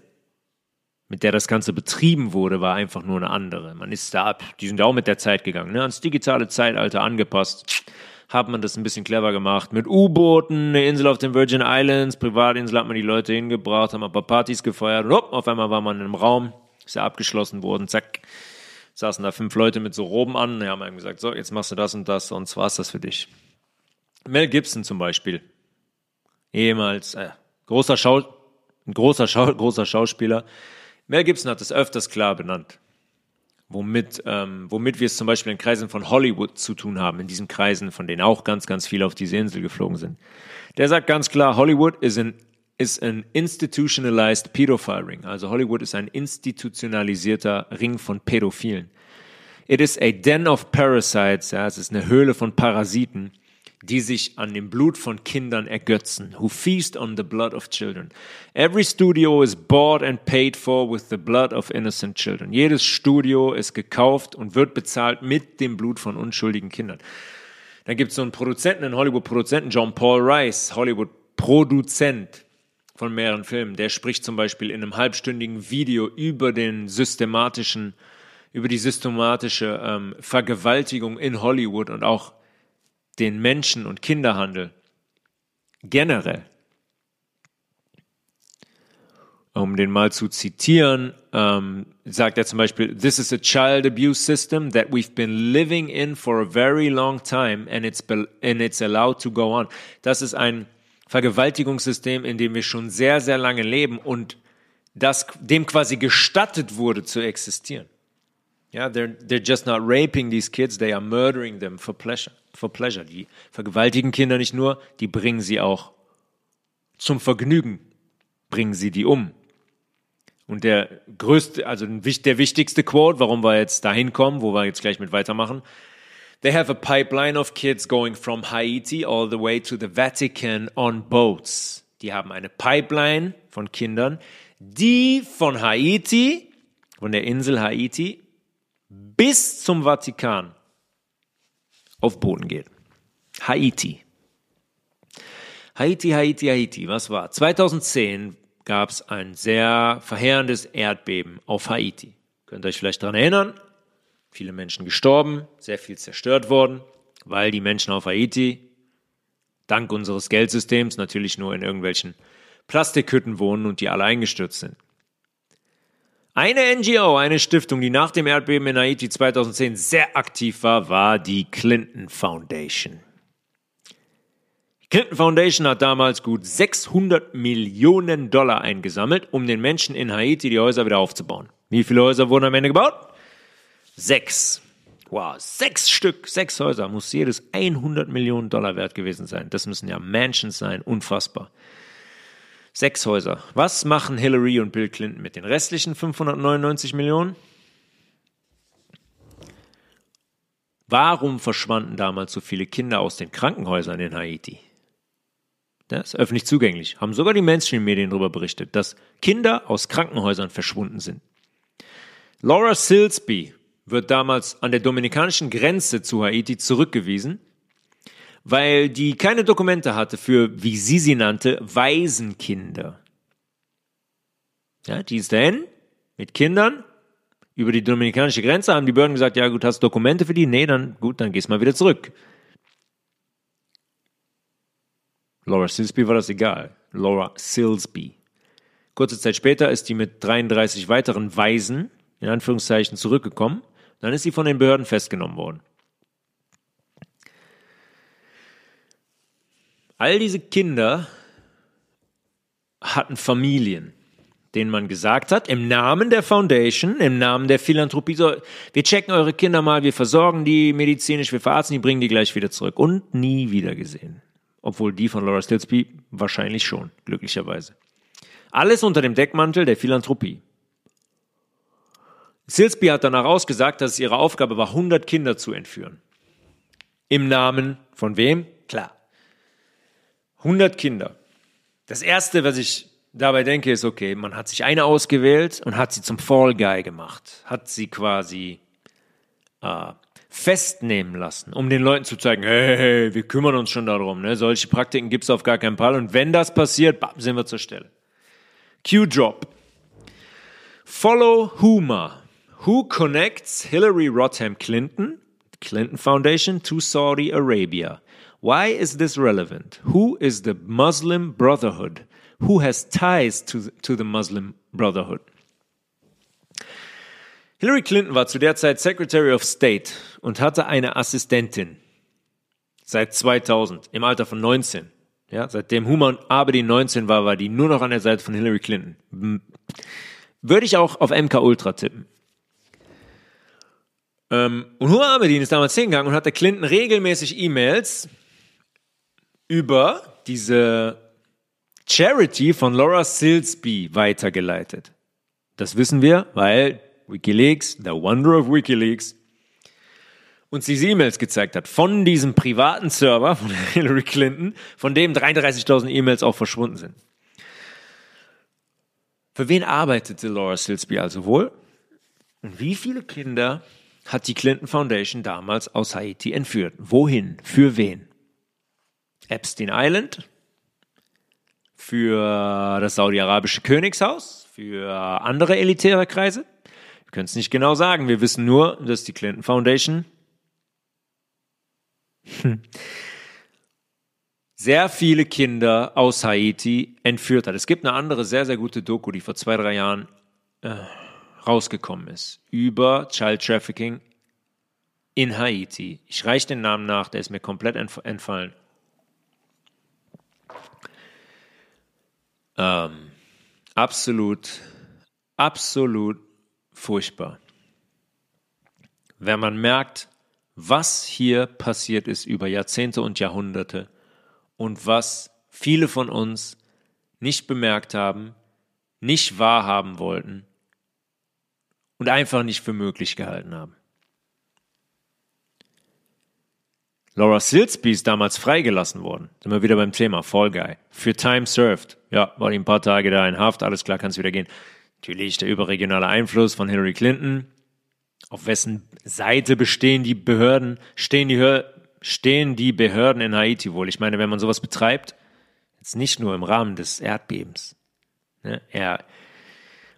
mit der das Ganze betrieben wurde, war einfach nur eine andere. Man ist da, die sind auch mit der Zeit gegangen, ne? ans digitale Zeitalter angepasst. Hat man das ein bisschen clever gemacht. Mit U-Booten, eine Insel auf den Virgin Islands, Privatinsel hat man die Leute hingebracht, haben ein paar Partys gefeiert und hopp, auf einmal war man in einem Raum, ist ja abgeschlossen worden, zack, saßen da fünf Leute mit so Roben an, die haben einem gesagt, so, jetzt machst du das und das, sonst war's das für dich. Mel Gibson zum Beispiel, ehemals äh, großer Schau, großer, Schau, großer Schauspieler, Mel Gibson hat es öfters klar benannt, womit, ähm, womit wir es zum Beispiel in Kreisen von Hollywood zu tun haben, in diesen Kreisen, von denen auch ganz, ganz viele auf diese Insel geflogen sind. Der sagt ganz klar, Hollywood is an, is an institutionalized pedophile ring. Also Hollywood ist ein institutionalisierter Ring von Pädophilen. It is a den of parasites, ja, es ist eine Höhle von Parasiten, die sich an dem Blut von Kindern ergötzen, who feast on the blood of children. Every studio is bought and paid for with the blood of innocent children. Jedes Studio ist gekauft und wird bezahlt mit dem Blut von unschuldigen Kindern. Dann gibt es so einen Produzenten, einen Hollywood-Produzenten, John Paul Rice, Hollywood-Produzent von mehreren Filmen. Der spricht zum Beispiel in einem halbstündigen Video über den systematischen, über die systematische ähm, Vergewaltigung in Hollywood und auch den Menschen- und Kinderhandel generell. Um den mal zu zitieren, ähm, sagt er zum Beispiel, This is a child abuse system that we've been living in for a very long time and it's, and it's allowed to go on. Das ist ein Vergewaltigungssystem, in dem wir schon sehr, sehr lange leben und das dem quasi gestattet wurde zu existieren. Ja, they're, they're just not raping these kids, they are murdering them for pleasure. For pleasure. Die vergewaltigen Kinder nicht nur, die bringen sie auch zum Vergnügen, bringen sie die um. Und der größte, also der wichtigste Quote, warum wir jetzt dahin kommen, wo wir jetzt gleich mit weitermachen, They have a pipeline of kids going from Haiti all the way to the Vatican on boats. Die haben eine Pipeline von Kindern, die von Haiti, von der Insel Haiti, bis zum Vatikan auf Booten geht. Haiti. Haiti, Haiti, Haiti. Was war? 2010 gab es ein sehr verheerendes Erdbeben auf Haiti. Könnt ihr euch vielleicht daran erinnern? viele Menschen gestorben, sehr viel zerstört worden, weil die Menschen auf Haiti dank unseres Geldsystems natürlich nur in irgendwelchen Plastikhütten wohnen und die alle eingestürzt sind. Eine NGO, eine Stiftung, die nach dem Erdbeben in Haiti 2010 sehr aktiv war, war die Clinton Foundation. Die Clinton Foundation hat damals gut 600 Millionen Dollar eingesammelt, um den Menschen in Haiti die Häuser wieder aufzubauen. Wie viele Häuser wurden am Ende gebaut? Sechs. Wow, sechs Stück, sechs Häuser, muss jedes 100 Millionen Dollar wert gewesen sein. Das müssen ja Mansions sein, unfassbar. Sechs Häuser. Was machen Hillary und Bill Clinton mit den restlichen 599 Millionen? Warum verschwanden damals so viele Kinder aus den Krankenhäusern in Haiti? Das ist öffentlich zugänglich. Haben sogar die Mainstream-Medien darüber berichtet, dass Kinder aus Krankenhäusern verschwunden sind. Laura Silsby, wird damals an der dominikanischen Grenze zu Haiti zurückgewiesen, weil die keine Dokumente hatte für, wie sie sie nannte, Waisenkinder. Ja, die ist dahin mit Kindern über die dominikanische Grenze, haben die Behörden gesagt, ja gut, hast du Dokumente für die? Nee, dann gut, dann gehst mal wieder zurück. Laura Silsby war das egal. Laura Silsby. Kurze Zeit später ist die mit 33 weiteren Waisen, in Anführungszeichen, zurückgekommen dann ist sie von den Behörden festgenommen worden. All diese Kinder hatten Familien, denen man gesagt hat, im Namen der Foundation, im Namen der Philanthropie, so, wir checken eure Kinder mal, wir versorgen die medizinisch, wir verarzten die, bringen die gleich wieder zurück. Und nie wieder gesehen. Obwohl die von Laura Stilsby wahrscheinlich schon, glücklicherweise. Alles unter dem Deckmantel der Philanthropie. Silsby hat danach ausgesagt, dass es ihre Aufgabe war, 100 Kinder zu entführen. Im Namen von wem? Klar. 100 Kinder. Das erste, was ich dabei denke, ist, okay, man hat sich eine ausgewählt und hat sie zum Fall Guy gemacht. Hat sie quasi äh, festnehmen lassen, um den Leuten zu zeigen, hey, hey, wir kümmern uns schon darum. Ne? Solche Praktiken gibt es auf gar keinen Fall. Und wenn das passiert, bam, sind wir zur Stelle. Q-Drop. Follow Huma. Who connects Hillary Rodham Clinton, Clinton Foundation, to Saudi Arabia? Why is this relevant? Who is the Muslim Brotherhood? Who has ties to, to the Muslim Brotherhood? Hillary Clinton war zu der Zeit Secretary of State und hatte eine Assistentin seit 2000 im Alter von 19. Ja, seitdem Human Abedin 19 war, war die nur noch an der Seite von Hillary Clinton. Würde ich auch auf MK Ultra tippen. Ähm, und Hua Ahmedin ist damals hingegangen und hat der Clinton regelmäßig E-Mails über diese Charity von Laura Silsby weitergeleitet. Das wissen wir, weil WikiLeaks, the Wonder of WikiLeaks, uns diese E-Mails gezeigt hat von diesem privaten Server von Hillary Clinton, von dem 33.000 E-Mails auch verschwunden sind. Für wen arbeitete Laura Silsby also wohl? Und wie viele Kinder hat die Clinton Foundation damals aus Haiti entführt? Wohin? Für wen? Epstein Island? Für das saudi-arabische Königshaus? Für andere elitäre Kreise? Wir können es nicht genau sagen. Wir wissen nur, dass die Clinton Foundation hm, sehr viele Kinder aus Haiti entführt hat. Es gibt eine andere sehr, sehr gute Doku, die vor zwei, drei Jahren äh, rausgekommen ist, über Child Trafficking in Haiti. Ich reiche den Namen nach, der ist mir komplett entfallen. Ähm, absolut, absolut furchtbar. Wenn man merkt, was hier passiert ist über Jahrzehnte und Jahrhunderte und was viele von uns nicht bemerkt haben, nicht wahrhaben wollten und einfach nicht für möglich gehalten haben. Laura Silsby ist damals freigelassen worden. Sind wir wieder beim Thema Fall Guy. Für Time Served. Ja, war die ein paar Tage da in Haft, alles klar, kann es wieder gehen. Natürlich der überregionale Einfluss von Hillary Clinton. Auf wessen Seite bestehen die Behörden, stehen die, stehen die Behörden in Haiti wohl? Ich meine, wenn man sowas betreibt, jetzt nicht nur im Rahmen des Erdbebens. Ne, er,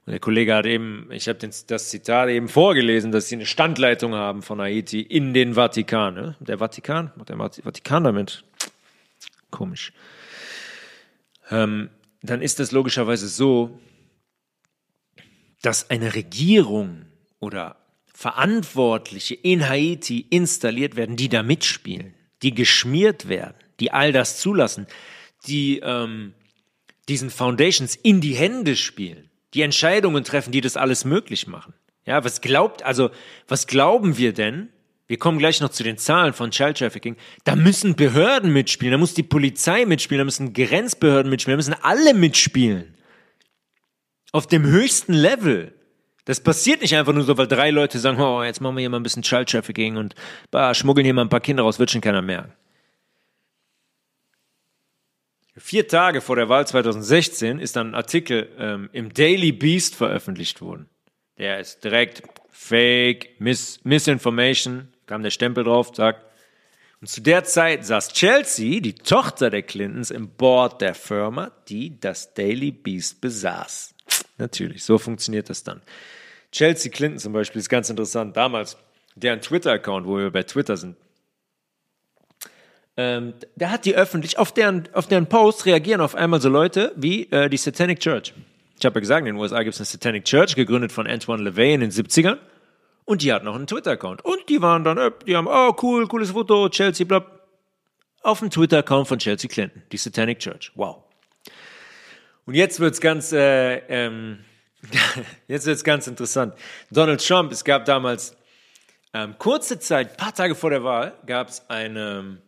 und der Kollege hat eben, ich habe das Zitat eben vorgelesen, dass sie eine Standleitung haben von Haiti in den Vatikan. Ne? Der Vatikan? Was der Vatikan damit? Komisch. Ähm, dann ist das logischerweise so, dass eine Regierung oder Verantwortliche in Haiti installiert werden, die da mitspielen, die geschmiert werden, die all das zulassen, die ähm, diesen Foundations in die Hände spielen, die Entscheidungen treffen, die das alles möglich machen. Ja, was glaubt, also, was glauben wir denn? Wir kommen gleich noch zu den Zahlen von Child Trafficking. Da müssen Behörden mitspielen, da muss die Polizei mitspielen, da müssen Grenzbehörden mitspielen, da müssen alle mitspielen. Auf dem höchsten Level. Das passiert nicht einfach nur so, weil drei Leute sagen, oh, jetzt machen wir hier mal ein bisschen Child Trafficking und bah, schmuggeln hier mal ein paar Kinder raus, wird schon keiner merken. Vier Tage vor der Wahl 2016 ist dann ein Artikel ähm, im Daily Beast veröffentlicht worden. Der ist direkt Fake, Miss, Misinformation, kam der Stempel drauf, sagt. Und zu der Zeit saß Chelsea, die Tochter der Clintons, im Board der Firma, die das Daily Beast besaß. Natürlich, so funktioniert das dann. Chelsea Clinton zum Beispiel ist ganz interessant. Damals, deren Twitter-Account, wo wir bei Twitter sind, ähm, der hat die öffentlich, auf deren, auf deren Posts reagieren auf einmal so Leute wie äh, die Satanic Church. Ich habe ja gesagt, in den USA gibt es eine Satanic Church, gegründet von Antoine LaVey in den 70ern. Und die hat noch einen Twitter-Account. Und die waren dann, äh, die haben, oh cool, cooles Foto, Chelsea, bla. Auf dem Twitter-Account von Chelsea Clinton, die Satanic Church. Wow. Und jetzt wird's ganz, äh, ähm, jetzt ganz interessant. Donald Trump, es gab damals ähm, kurze Zeit, paar Tage vor der Wahl, gab es eine,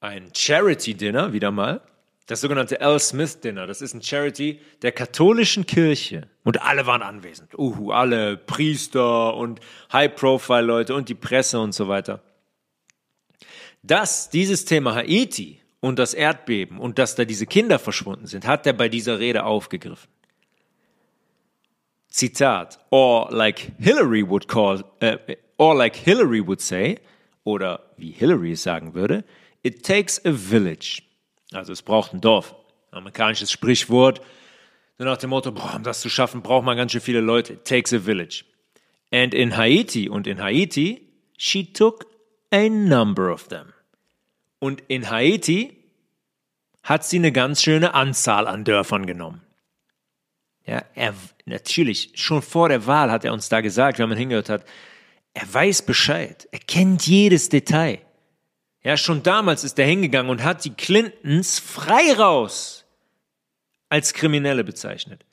ein Charity-Dinner, wieder mal. Das sogenannte L. Smith Dinner. Das ist ein Charity der katholischen Kirche. Und alle waren anwesend. Uhu, alle Priester und High-Profile-Leute und die Presse und so weiter. Dass dieses Thema Haiti und das Erdbeben und dass da diese Kinder verschwunden sind, hat er bei dieser Rede aufgegriffen. Zitat, or like Hillary would call, uh, or like Hillary would say, oder wie Hillary es sagen würde, it takes a village. Also es braucht ein Dorf. Amerikanisches Sprichwort. So nach dem Motto, boah, um das zu schaffen, braucht man ganz schön viele Leute. It takes a village. And in Haiti, und in Haiti, she took a number of them. Und in Haiti hat sie eine ganz schöne Anzahl an Dörfern genommen. Ja, er, natürlich, schon vor der Wahl hat er uns da gesagt, wenn man hingehört hat, er weiß Bescheid, er kennt jedes Detail. Ja, schon damals ist er hingegangen und hat die Clintons frei raus als Kriminelle bezeichnet.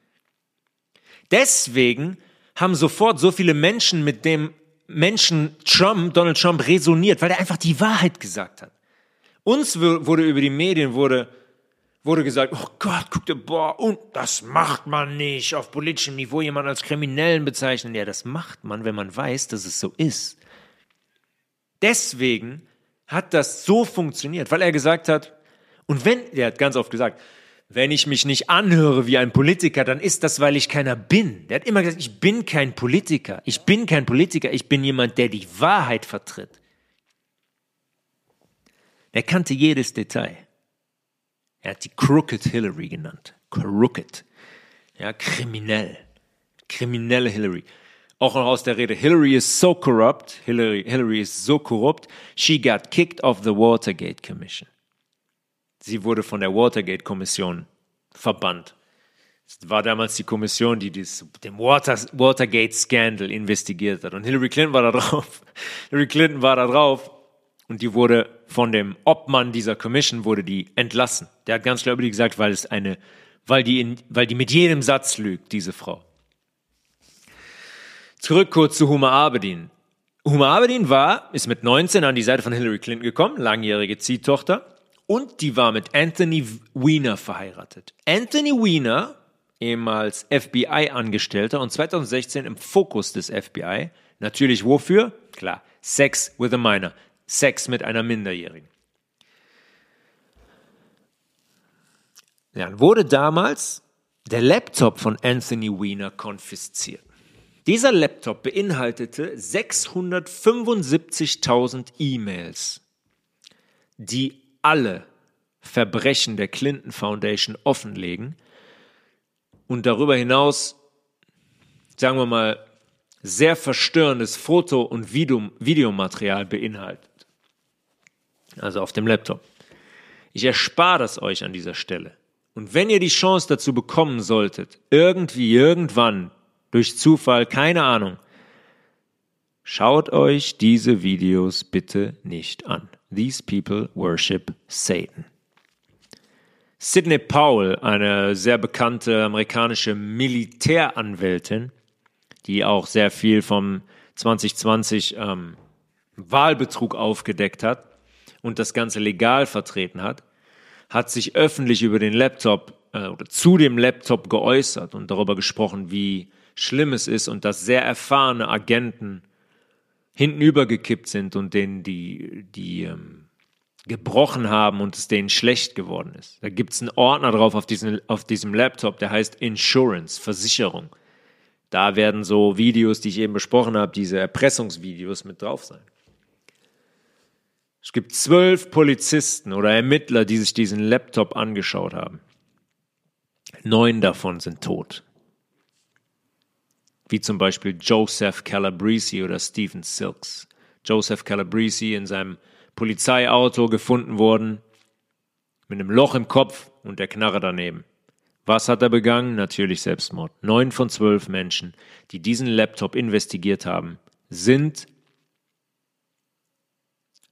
Deswegen haben sofort so viele Menschen mit dem Menschen Trump, Donald Trump resoniert, weil er einfach die Wahrheit gesagt hat. Uns wurde über die Medien wurde, wurde gesagt, oh Gott, guck dir, boah, und das macht man nicht auf politischem Niveau, jemanden als Kriminellen bezeichnen. Ja, das macht man, wenn man weiß, dass es so ist. Deswegen hat das so funktioniert, weil er gesagt hat, und wenn, er hat ganz oft gesagt, wenn ich mich nicht anhöre wie ein Politiker, dann ist das, weil ich keiner bin. Der hat immer gesagt, ich bin kein Politiker. Ich bin kein Politiker. Ich bin jemand, der die Wahrheit vertritt. Er kannte jedes Detail. Er hat die Crooked Hillary genannt. Crooked. Ja, kriminell. Kriminelle Hillary. Auch noch aus der Rede. Hillary is so corrupt. Hillary, Hillary is so korrupt. She got kicked off the Watergate Commission. Sie wurde von der Watergate-Kommission verbannt. Es war damals die Kommission, die dies, den Water, Watergate-Scandal investigiert hat. Und Hillary Clinton war da drauf. Hillary Clinton war da drauf und die wurde von dem Obmann dieser Commission wurde die entlassen. Der hat ganz klar über die gesagt, weil es eine, weil die in, weil die mit jedem Satz lügt, diese Frau. Zurück kurz zu Huma Abedin. Huma Abedin war, ist mit 19 an die Seite von Hillary Clinton gekommen, langjährige Ziehtochter und die war mit Anthony Weiner verheiratet. Anthony Weiner, ehemals FBI-Angestellter und 2016 im Fokus des FBI. Natürlich wofür? Klar, Sex with a Minor. Sex mit einer Minderjährigen. Dann wurde damals der Laptop von Anthony Weiner konfisziert. Dieser Laptop beinhaltete 675.000 E-Mails, die alle Verbrechen der Clinton Foundation offenlegen und darüber hinaus, sagen wir mal, sehr verstörendes Foto- und Video Videomaterial beinhaltet. Also auf dem Laptop. Ich erspare das euch an dieser Stelle. Und wenn ihr die Chance dazu bekommen solltet, irgendwie, irgendwann, durch Zufall, keine Ahnung, schaut euch diese Videos bitte nicht an. These people worship Satan. Sidney Powell, eine sehr bekannte amerikanische Militäranwältin, die auch sehr viel vom 2020 ähm, Wahlbetrug aufgedeckt hat und das Ganze legal vertreten hat, hat sich öffentlich über den Laptop äh, oder zu dem Laptop geäußert und darüber gesprochen, wie schlimm es ist und dass sehr erfahrene Agenten hintenübergekippt sind und denen die, die ähm, gebrochen haben und es denen schlecht geworden ist. Da gibt es einen Ordner drauf auf, diesen, auf diesem Laptop, der heißt Insurance, Versicherung. Da werden so Videos, die ich eben besprochen habe, diese Erpressungsvideos mit drauf sein. Es gibt zwölf Polizisten oder Ermittler, die sich diesen Laptop angeschaut haben. Neun davon sind tot wie zum Beispiel Joseph Calabrese oder Stephen Silks. Joseph Calabrese in seinem Polizeiauto gefunden worden, mit einem Loch im Kopf und der Knarre daneben. Was hat er begangen? Natürlich Selbstmord. Neun von zwölf Menschen, die diesen Laptop investigiert haben, sind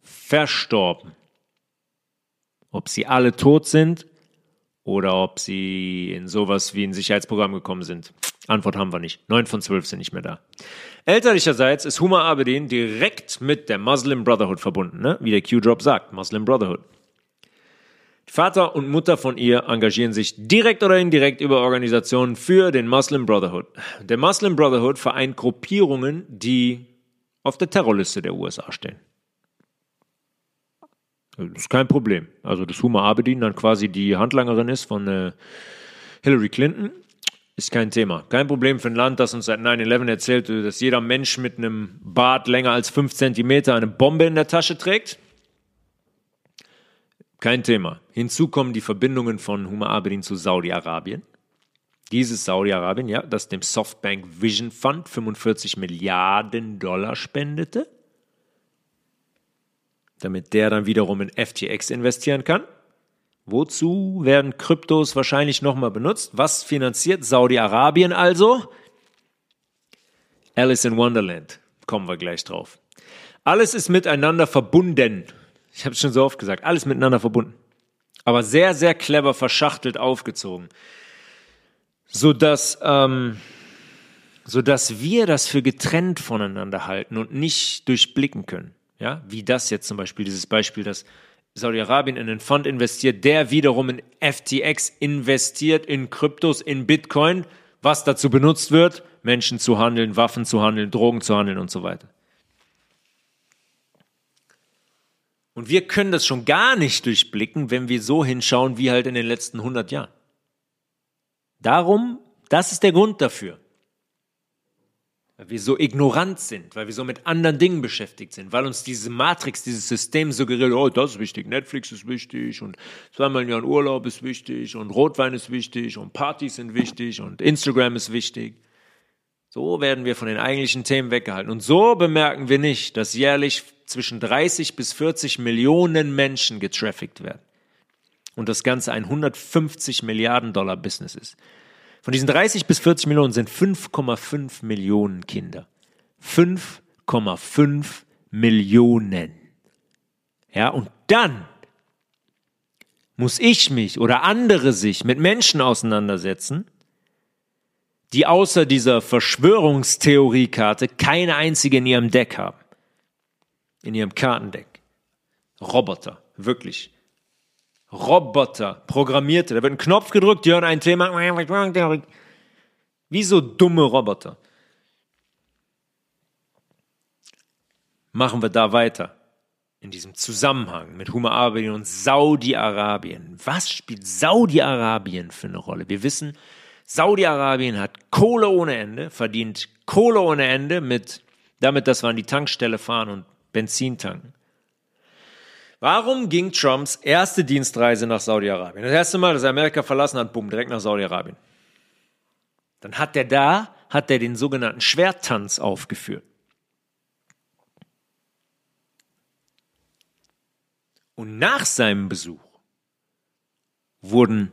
verstorben. Ob sie alle tot sind oder ob sie in sowas wie ein Sicherheitsprogramm gekommen sind. Antwort haben wir nicht. Neun von zwölf sind nicht mehr da. Elterlicherseits ist Huma Abedin direkt mit der Muslim Brotherhood verbunden, ne? wie der Q-Drop sagt, Muslim Brotherhood. Vater und Mutter von ihr engagieren sich direkt oder indirekt über Organisationen für den Muslim Brotherhood. Der Muslim Brotherhood vereint Gruppierungen, die auf der Terrorliste der USA stehen. Das ist kein Problem. Also, dass Huma Abedin dann quasi die Handlangerin ist von äh, Hillary Clinton, ist kein Thema. Kein Problem für ein Land, das uns seit 9-11 erzählt, dass jeder Mensch mit einem Bart länger als 5 cm eine Bombe in der Tasche trägt. Kein Thema. Hinzu kommen die Verbindungen von Huma Abedin zu Saudi-Arabien. Dieses Saudi-Arabien, ja, das dem Softbank Vision Fund 45 Milliarden Dollar spendete damit der dann wiederum in FTX investieren kann. Wozu werden Kryptos wahrscheinlich nochmal benutzt? Was finanziert Saudi-Arabien also? Alice in Wonderland. Kommen wir gleich drauf. Alles ist miteinander verbunden. Ich habe es schon so oft gesagt. Alles miteinander verbunden. Aber sehr, sehr clever verschachtelt aufgezogen. Sodass, ähm, sodass wir das für getrennt voneinander halten und nicht durchblicken können. Ja, wie das jetzt zum Beispiel, dieses Beispiel, dass Saudi-Arabien in einen Fond investiert, der wiederum in FTX investiert, in Kryptos, in Bitcoin, was dazu benutzt wird, Menschen zu handeln, Waffen zu handeln, Drogen zu handeln und so weiter. Und wir können das schon gar nicht durchblicken, wenn wir so hinschauen wie halt in den letzten 100 Jahren. Darum, das ist der Grund dafür. Weil wir so ignorant sind, weil wir so mit anderen Dingen beschäftigt sind, weil uns diese Matrix, dieses System suggeriert, oh, das ist wichtig, Netflix ist wichtig und zweimal im Jahr Urlaub ist wichtig und Rotwein ist wichtig und Partys sind wichtig und Instagram ist wichtig. So werden wir von den eigentlichen Themen weggehalten. Und so bemerken wir nicht, dass jährlich zwischen 30 bis 40 Millionen Menschen getraffickt werden. Und das Ganze ein 150 Milliarden Dollar Business ist. Von diesen 30 bis 40 Millionen sind 5,5 Millionen Kinder. 5,5 Millionen. Ja, und dann muss ich mich oder andere sich mit Menschen auseinandersetzen, die außer dieser Verschwörungstheoriekarte keine einzige in ihrem Deck haben. In ihrem Kartendeck. Roboter, wirklich. Roboter, Programmierte. Da wird ein Knopf gedrückt, die hören ein Thema. Wie so dumme Roboter. Machen wir da weiter. In diesem Zusammenhang mit Hummer-Arabien und Saudi-Arabien. Was spielt Saudi-Arabien für eine Rolle? Wir wissen, Saudi-Arabien hat Kohle ohne Ende, verdient Kohle ohne Ende mit, damit, dass wir an die Tankstelle fahren und Benzin tanken. Warum ging Trumps erste Dienstreise nach Saudi-Arabien? Das erste Mal, dass er Amerika verlassen hat, bumm, direkt nach Saudi-Arabien. Dann hat er da, hat er den sogenannten Schwerttanz aufgeführt. Und nach seinem Besuch wurden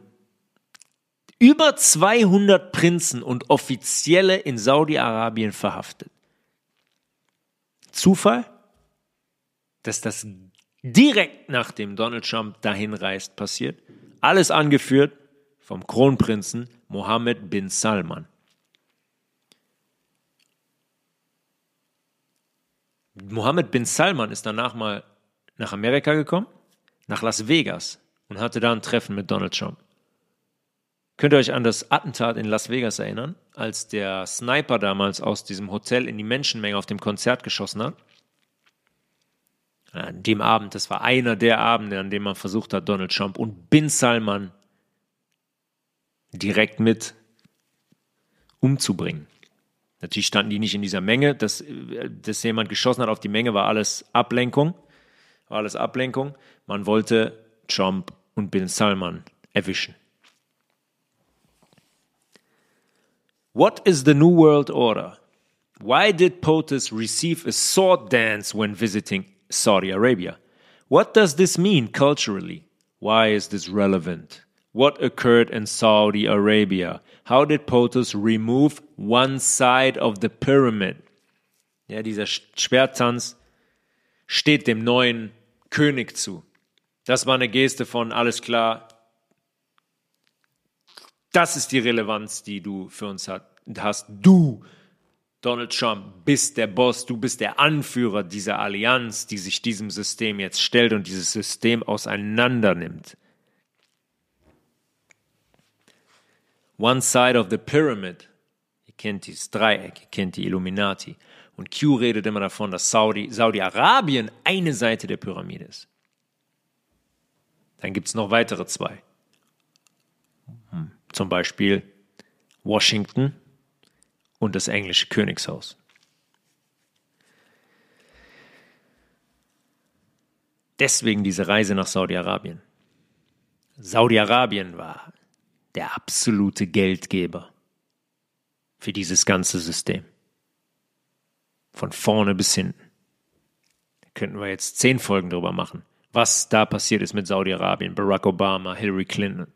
über 200 Prinzen und Offizielle in Saudi-Arabien verhaftet. Zufall? Dass das direkt nachdem Donald Trump dahin reist, passiert. Alles angeführt vom Kronprinzen Mohammed bin Salman. Mohammed bin Salman ist danach mal nach Amerika gekommen, nach Las Vegas und hatte da ein Treffen mit Donald Trump. Könnt ihr euch an das Attentat in Las Vegas erinnern, als der Sniper damals aus diesem Hotel in die Menschenmenge auf dem Konzert geschossen hat? An dem Abend, das war einer der Abende, an dem man versucht hat, Donald Trump und Bin Salman direkt mit umzubringen. Natürlich standen die nicht in dieser Menge. Dass, dass jemand geschossen hat auf die Menge, war alles Ablenkung. War alles Ablenkung. Man wollte Trump und Bin Salman erwischen. What is the New World Order? Why did POTUS receive a sword dance when visiting Saudi Arabia. What does this mean culturally? Why is this relevant? What occurred in Saudi Arabia? How did POTUS remove one side of the pyramid? Ja, dieser Schwerttanz steht dem neuen König zu. Das war eine Geste von alles klar. Das ist die Relevanz, die du für uns hast. Du Donald Trump bist der Boss, du bist der Anführer dieser Allianz, die sich diesem System jetzt stellt und dieses System auseinander nimmt. One side of the pyramid. Ihr kennt dieses Dreieck, ihr kennt die Illuminati. Und Q redet immer davon, dass Saudi, Saudi-Arabien eine Seite der Pyramide ist. Dann gibt es noch weitere zwei. Hm, zum Beispiel Washington und das englische Königshaus. Deswegen diese Reise nach Saudi-Arabien. Saudi-Arabien war der absolute Geldgeber für dieses ganze System. Von vorne bis hinten. Da könnten wir jetzt zehn Folgen drüber machen, was da passiert ist mit Saudi-Arabien, Barack Obama, Hillary Clinton.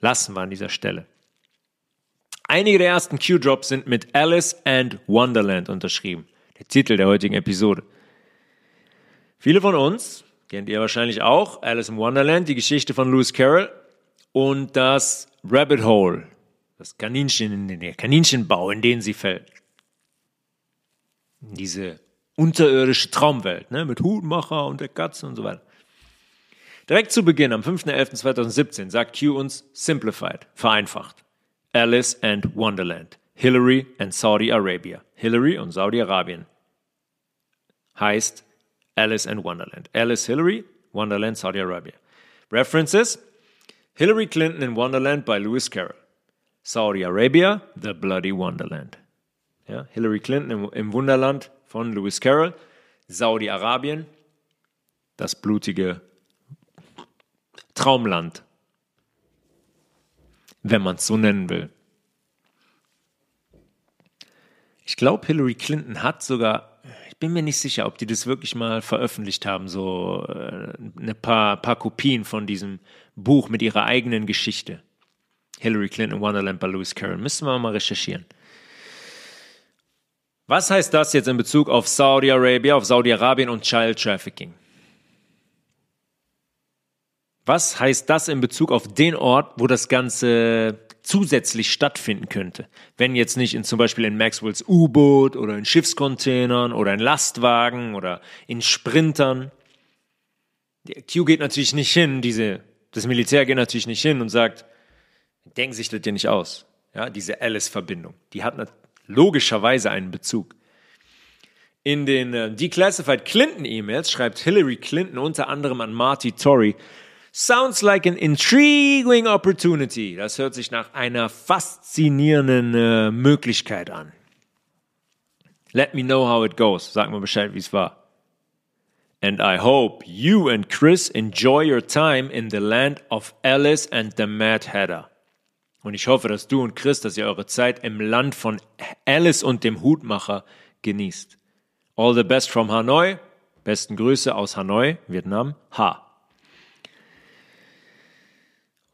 Lassen wir an dieser Stelle. Einige der ersten Q-Drops sind mit Alice and Wonderland unterschrieben. Der Titel der heutigen Episode. Viele von uns kennt ihr wahrscheinlich auch Alice in Wonderland, die Geschichte von Lewis Carroll und das Rabbit Hole, das Kaninchen, der Kaninchenbau, in den sie fällt. Diese unterirdische Traumwelt, ne, mit Hutmacher und der Katze und so weiter. Direkt zu Beginn, am 5.11.2017, sagt Q uns Simplified, vereinfacht. Alice and Wonderland, Hillary and Saudi Arabia. Hillary und Saudi-Arabien. Heißt Alice in Wonderland. Alice Hillary, Wonderland, Saudi Arabia. References Hillary Clinton in Wonderland by Lewis Carroll. Saudi Arabia, The Bloody Wonderland. Ja, Hillary Clinton im, im Wunderland von Lewis Carroll. Saudi-Arabien, das blutige Traumland, wenn man es so nennen will. Ich glaube, Hillary Clinton hat sogar, ich bin mir nicht sicher, ob die das wirklich mal veröffentlicht haben, so äh, ein paar, paar Kopien von diesem Buch mit ihrer eigenen Geschichte. Hillary Clinton Wonderland bei Lewis Carroll. Müssen wir mal recherchieren. Was heißt das jetzt in Bezug auf Saudi-Arabien, auf Saudi-Arabien und Child Trafficking? Was heißt das in Bezug auf den Ort, wo das Ganze zusätzlich stattfinden könnte? Wenn jetzt nicht in zum Beispiel in Maxwells U-Boot oder in Schiffscontainern oder in Lastwagen oder in Sprintern. Der Q geht natürlich nicht hin, diese, das Militär geht natürlich nicht hin und sagt, denken sich das ja nicht aus. Ja, diese Alice-Verbindung, die hat logischerweise einen Bezug. In den äh, Declassified Clinton-E-Mails schreibt Hillary Clinton unter anderem an Marty Tory, Sounds like an intriguing opportunity. Das hört sich nach einer faszinierenden äh, Möglichkeit an. Let me know how it goes. Sag mir Bescheid, wie es war. And I hope you and Chris enjoy your time in the land of Alice and the Mad Hatter. Und ich hoffe, dass du und Chris, dass ihr eure Zeit im Land von Alice und dem Hutmacher genießt. All the best from Hanoi. Besten Grüße aus Hanoi, Vietnam. Ha.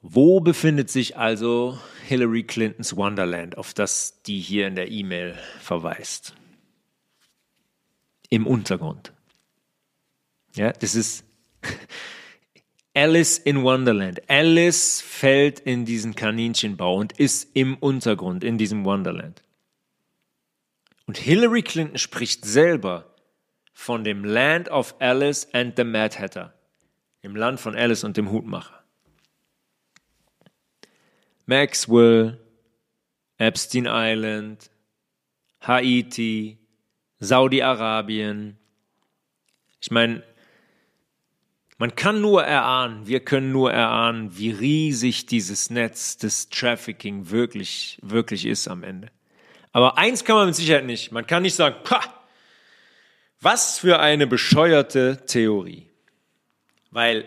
Wo befindet sich also Hillary Clintons Wonderland, auf das die hier in der E-Mail verweist? Im Untergrund. Ja, das ist Alice in Wonderland. Alice fällt in diesen Kaninchenbau und ist im Untergrund, in diesem Wonderland. Und Hillary Clinton spricht selber von dem Land of Alice and the Mad Hatter, im Land von Alice und dem Hutmacher. Maxwell, Epstein Island, Haiti, Saudi-Arabien. Ich meine, man kann nur erahnen, wir können nur erahnen, wie riesig dieses Netz des Trafficking wirklich, wirklich ist am Ende. Aber eins kann man mit Sicherheit nicht. Man kann nicht sagen, Pah, was für eine bescheuerte Theorie. Weil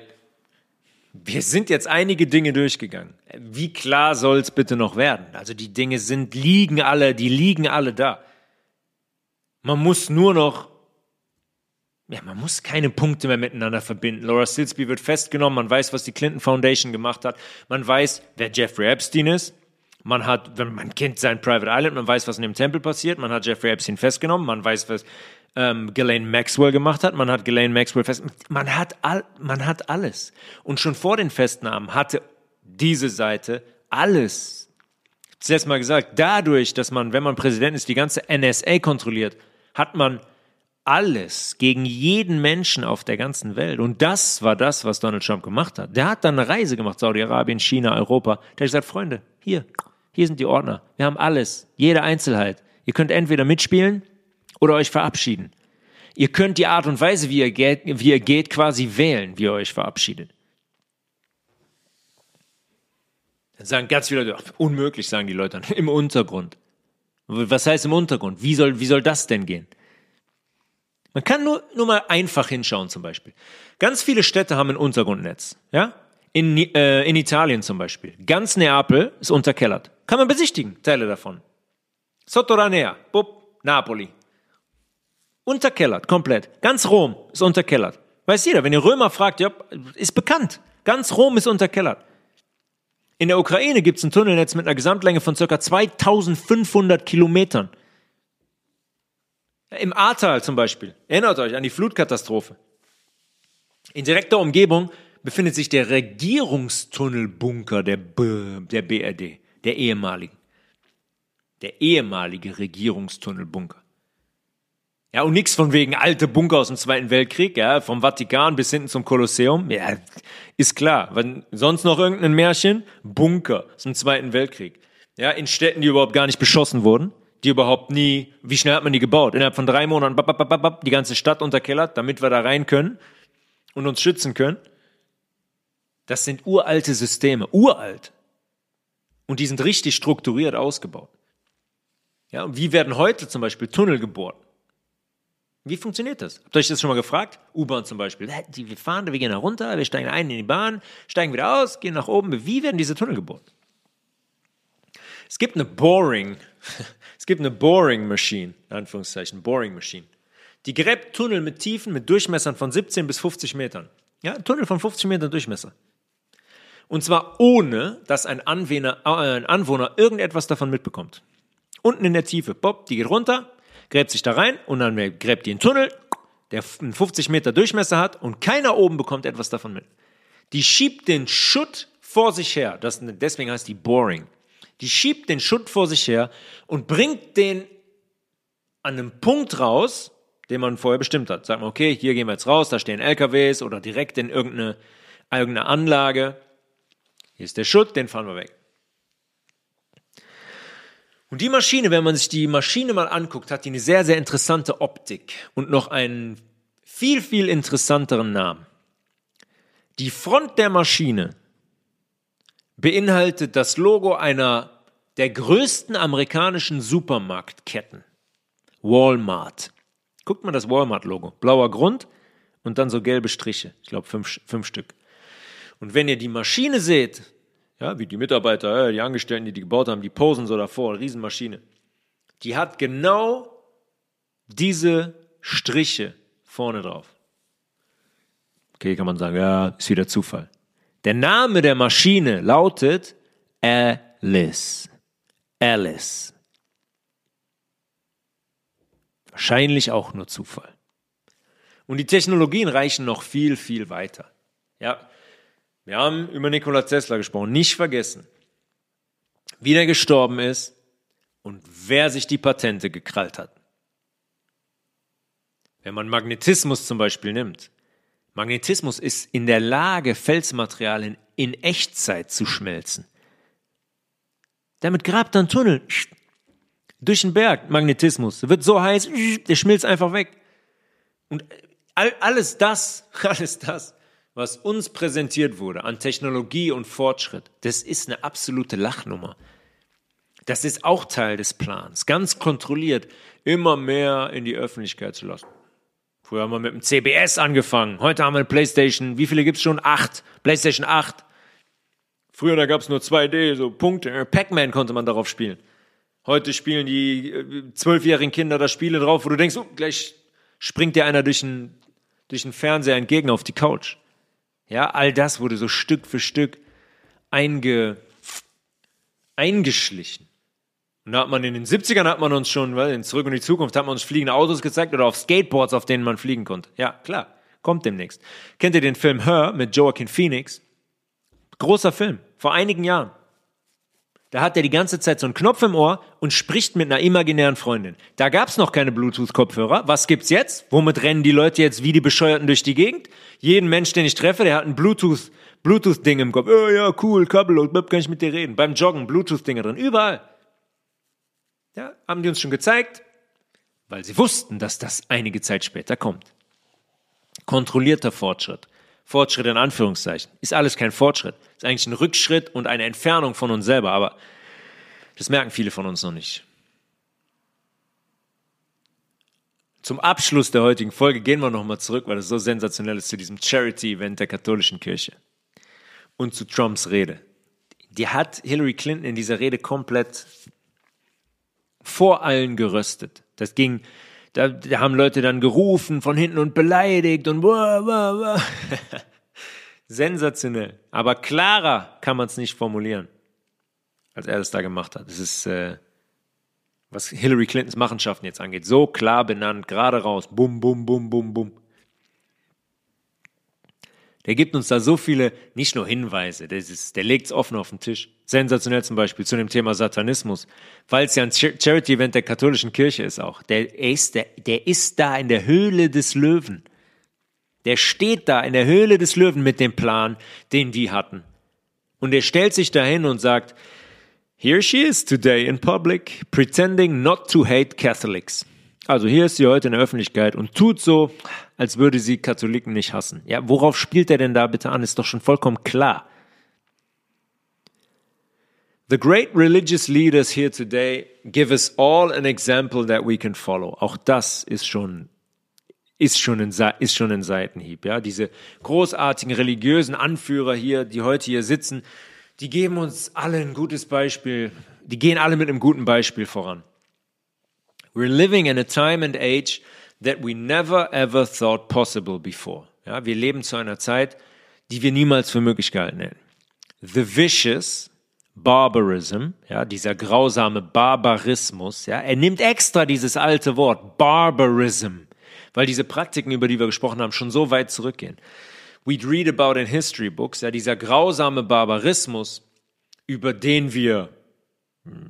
wir sind jetzt einige Dinge durchgegangen. Wie klar soll es bitte noch werden? Also die Dinge sind, liegen alle, die liegen alle da. Man muss nur noch, ja, man muss keine Punkte mehr miteinander verbinden. Laura Silsby wird festgenommen, man weiß, was die Clinton Foundation gemacht hat, man weiß, wer Jeffrey Epstein ist, man hat, man kennt sein Private Island, man weiß, was in dem Tempel passiert, man hat Jeffrey Epstein festgenommen, man weiß, was ähm, Ghislaine Maxwell gemacht hat. Man hat Ghislaine Maxwell fest. Man hat, all, man hat alles. Und schon vor den Festnahmen hatte diese Seite alles. Zuerst mal gesagt, dadurch, dass man, wenn man Präsident ist, die ganze NSA kontrolliert, hat man alles gegen jeden Menschen auf der ganzen Welt. Und das war das, was Donald Trump gemacht hat. Der hat dann eine Reise gemacht, Saudi-Arabien, China, Europa. Der hat gesagt, Freunde, hier, hier sind die Ordner. Wir haben alles, jede Einzelheit. Ihr könnt entweder mitspielen oder euch verabschieden. Ihr könnt die Art und Weise, wie ihr geht, wie ihr geht quasi wählen, wie ihr euch verabschiedet. Dann sagen ganz viele Leute, unmöglich, sagen die Leute im Untergrund. Was heißt im Untergrund? Wie soll, wie soll das denn gehen? Man kann nur, nur mal einfach hinschauen zum Beispiel. Ganz viele Städte haben ein Untergrundnetz. Ja? In, äh, in Italien zum Beispiel. Ganz Neapel ist unterkellert. Kann man besichtigen, Teile davon. Sottoranea, Bub, Napoli. Unterkellert, komplett. Ganz Rom ist unterkellert. Weiß jeder, wenn ihr Römer fragt, ja, ist bekannt. Ganz Rom ist unterkellert. In der Ukraine gibt es ein Tunnelnetz mit einer Gesamtlänge von ca. 2500 Kilometern. Im Ahrtal zum Beispiel. Erinnert euch an die Flutkatastrophe. In direkter Umgebung befindet sich der Regierungstunnelbunker der, B der BRD, der ehemaligen. Der ehemalige Regierungstunnelbunker. Ja, und nichts von wegen alte Bunker aus dem Zweiten Weltkrieg, ja, vom Vatikan bis hinten zum Kolosseum. Ja, ist klar. Wenn sonst noch irgendein Märchen? Bunker aus dem Zweiten Weltkrieg. Ja, in Städten, die überhaupt gar nicht beschossen wurden. die überhaupt nie, wie schnell hat man die gebaut? Innerhalb von drei Monaten bap, bap, bap, bap, die ganze Stadt unterkellert, damit wir da rein können und uns schützen können. Das sind uralte Systeme, uralt. Und die sind richtig strukturiert ausgebaut. Ja, und wie werden heute zum Beispiel Tunnel gebohrt? Wie funktioniert das? Habt ihr euch das schon mal gefragt? U-Bahn zum Beispiel. Wir fahren, wir gehen da runter, wir steigen ein in die Bahn, steigen wieder aus, gehen nach oben. Wie werden diese Tunnel gebohrt? Es gibt eine Boring, es gibt eine Boring Machine, in Anführungszeichen, Boring Machine. Die gräbt Tunnel mit Tiefen, mit Durchmessern von 17 bis 50 Metern. Ja, Tunnel von 50 Metern Durchmesser. Und zwar ohne, dass ein Anwohner, äh, ein Anwohner irgendetwas davon mitbekommt. Unten in der Tiefe, Bob, die geht runter, gräbt sich da rein und dann gräbt die einen Tunnel, der 50 Meter Durchmesser hat und keiner oben bekommt etwas davon mit. Die schiebt den Schutt vor sich her, das, deswegen heißt die Boring. Die schiebt den Schutt vor sich her und bringt den an einem Punkt raus, den man vorher bestimmt hat. Sagt man, okay, hier gehen wir jetzt raus, da stehen LKWs oder direkt in irgendeine, irgendeine Anlage. Hier ist der Schutt, den fahren wir weg. Und die Maschine, wenn man sich die Maschine mal anguckt, hat die eine sehr, sehr interessante Optik und noch einen viel, viel interessanteren Namen. Die Front der Maschine beinhaltet das Logo einer der größten amerikanischen Supermarktketten. Walmart. Guckt mal das Walmart-Logo. Blauer Grund und dann so gelbe Striche. Ich glaube fünf, fünf Stück. Und wenn ihr die Maschine seht, ja, wie die Mitarbeiter, die Angestellten, die die gebaut haben, die posen so davor, Riesenmaschine. Die hat genau diese Striche vorne drauf. Okay, kann man sagen, ja, ist wieder Zufall. Der Name der Maschine lautet Alice. Alice. Wahrscheinlich auch nur Zufall. Und die Technologien reichen noch viel, viel weiter. Ja, wir haben über Nikola Tesla gesprochen. Nicht vergessen, wie der gestorben ist und wer sich die Patente gekrallt hat. Wenn man Magnetismus zum Beispiel nimmt. Magnetismus ist in der Lage, Felsmaterialien in Echtzeit zu schmelzen. Damit grabt er einen Tunnel durch den Berg. Magnetismus. Wird so heiß, der schmilzt einfach weg. Und alles das, alles das was uns präsentiert wurde an Technologie und Fortschritt, das ist eine absolute Lachnummer. Das ist auch Teil des Plans, ganz kontrolliert, immer mehr in die Öffentlichkeit zu lassen. Früher haben wir mit dem CBS angefangen, heute haben wir eine Playstation, wie viele gibt es schon? Acht, Playstation 8. Früher, da gab es nur 2D, so Punkte, Pac-Man konnte man darauf spielen. Heute spielen die äh, zwölfjährigen Kinder da Spiele drauf, wo du denkst, oh, gleich springt dir einer durch den, durch den Fernseher entgegen auf die Couch. Ja, all das wurde so Stück für Stück einge, eingeschlichen. Und da hat man in den 70ern hat man uns schon, weil in Zurück in die Zukunft hat man uns fliegende Autos gezeigt oder auf Skateboards, auf denen man fliegen konnte. Ja, klar, kommt demnächst. Kennt ihr den Film Her mit Joaquin Phoenix? Großer Film, vor einigen Jahren. Da hat er die ganze Zeit so einen Knopf im Ohr und spricht mit einer imaginären Freundin. Da gab's noch keine Bluetooth-Kopfhörer. Was gibt's jetzt? Womit rennen die Leute jetzt wie die Bescheuerten durch die Gegend? Jeden Mensch, den ich treffe, der hat ein Bluetooth, Bluetooth-Ding im Kopf. Oh ja, cool, kabellos, kann ich mit dir reden. Beim Joggen, Bluetooth-Dinger drin, überall. Ja, haben die uns schon gezeigt, weil sie wussten, dass das einige Zeit später kommt. Kontrollierter Fortschritt. Fortschritt in Anführungszeichen. Ist alles kein Fortschritt. Ist eigentlich ein Rückschritt und eine Entfernung von uns selber, aber das merken viele von uns noch nicht. Zum Abschluss der heutigen Folge gehen wir nochmal zurück, weil es so sensationell ist, zu diesem Charity-Event der katholischen Kirche und zu Trumps Rede. Die hat Hillary Clinton in dieser Rede komplett vor allen geröstet. Das ging da, da haben Leute dann gerufen von hinten und beleidigt und wah, wah, wah. sensationell. Aber klarer kann man es nicht formulieren, als er das da gemacht hat. Das ist, äh, was Hillary Clintons Machenschaften jetzt angeht, so klar benannt, gerade raus, bum, bum, bum, bum, bum. Der gibt uns da so viele, nicht nur Hinweise, der, ist, der legt es offen auf den Tisch. Sensationell zum Beispiel zu dem Thema Satanismus, weil es ja ein Charity-Event der katholischen Kirche ist auch. Der ist, der, der ist da in der Höhle des Löwen. Der steht da in der Höhle des Löwen mit dem Plan, den die hatten. Und er stellt sich dahin und sagt, Here she is today in public, pretending not to hate Catholics. Also hier ist sie heute in der Öffentlichkeit und tut so, als würde sie Katholiken nicht hassen. Ja, worauf spielt er denn da bitte an? Ist doch schon vollkommen klar. The great religious leaders here today give us all an example that we can follow. Auch das ist schon ist schon ein, ist schon ein Seitenhieb. Ja, diese großartigen religiösen Anführer hier, die heute hier sitzen, die geben uns alle ein gutes Beispiel. Die gehen alle mit einem guten Beispiel voran. We're living in a time and age that we never ever thought possible before. Ja, wir leben zu einer Zeit, die wir niemals für möglich gehalten hätten. The vicious barbarism, ja, dieser grausame Barbarismus, ja, er nimmt extra dieses alte Wort barbarism, weil diese Praktiken, über die wir gesprochen haben, schon so weit zurückgehen we'd read about in history books, ja, dieser grausame Barbarismus, über den wir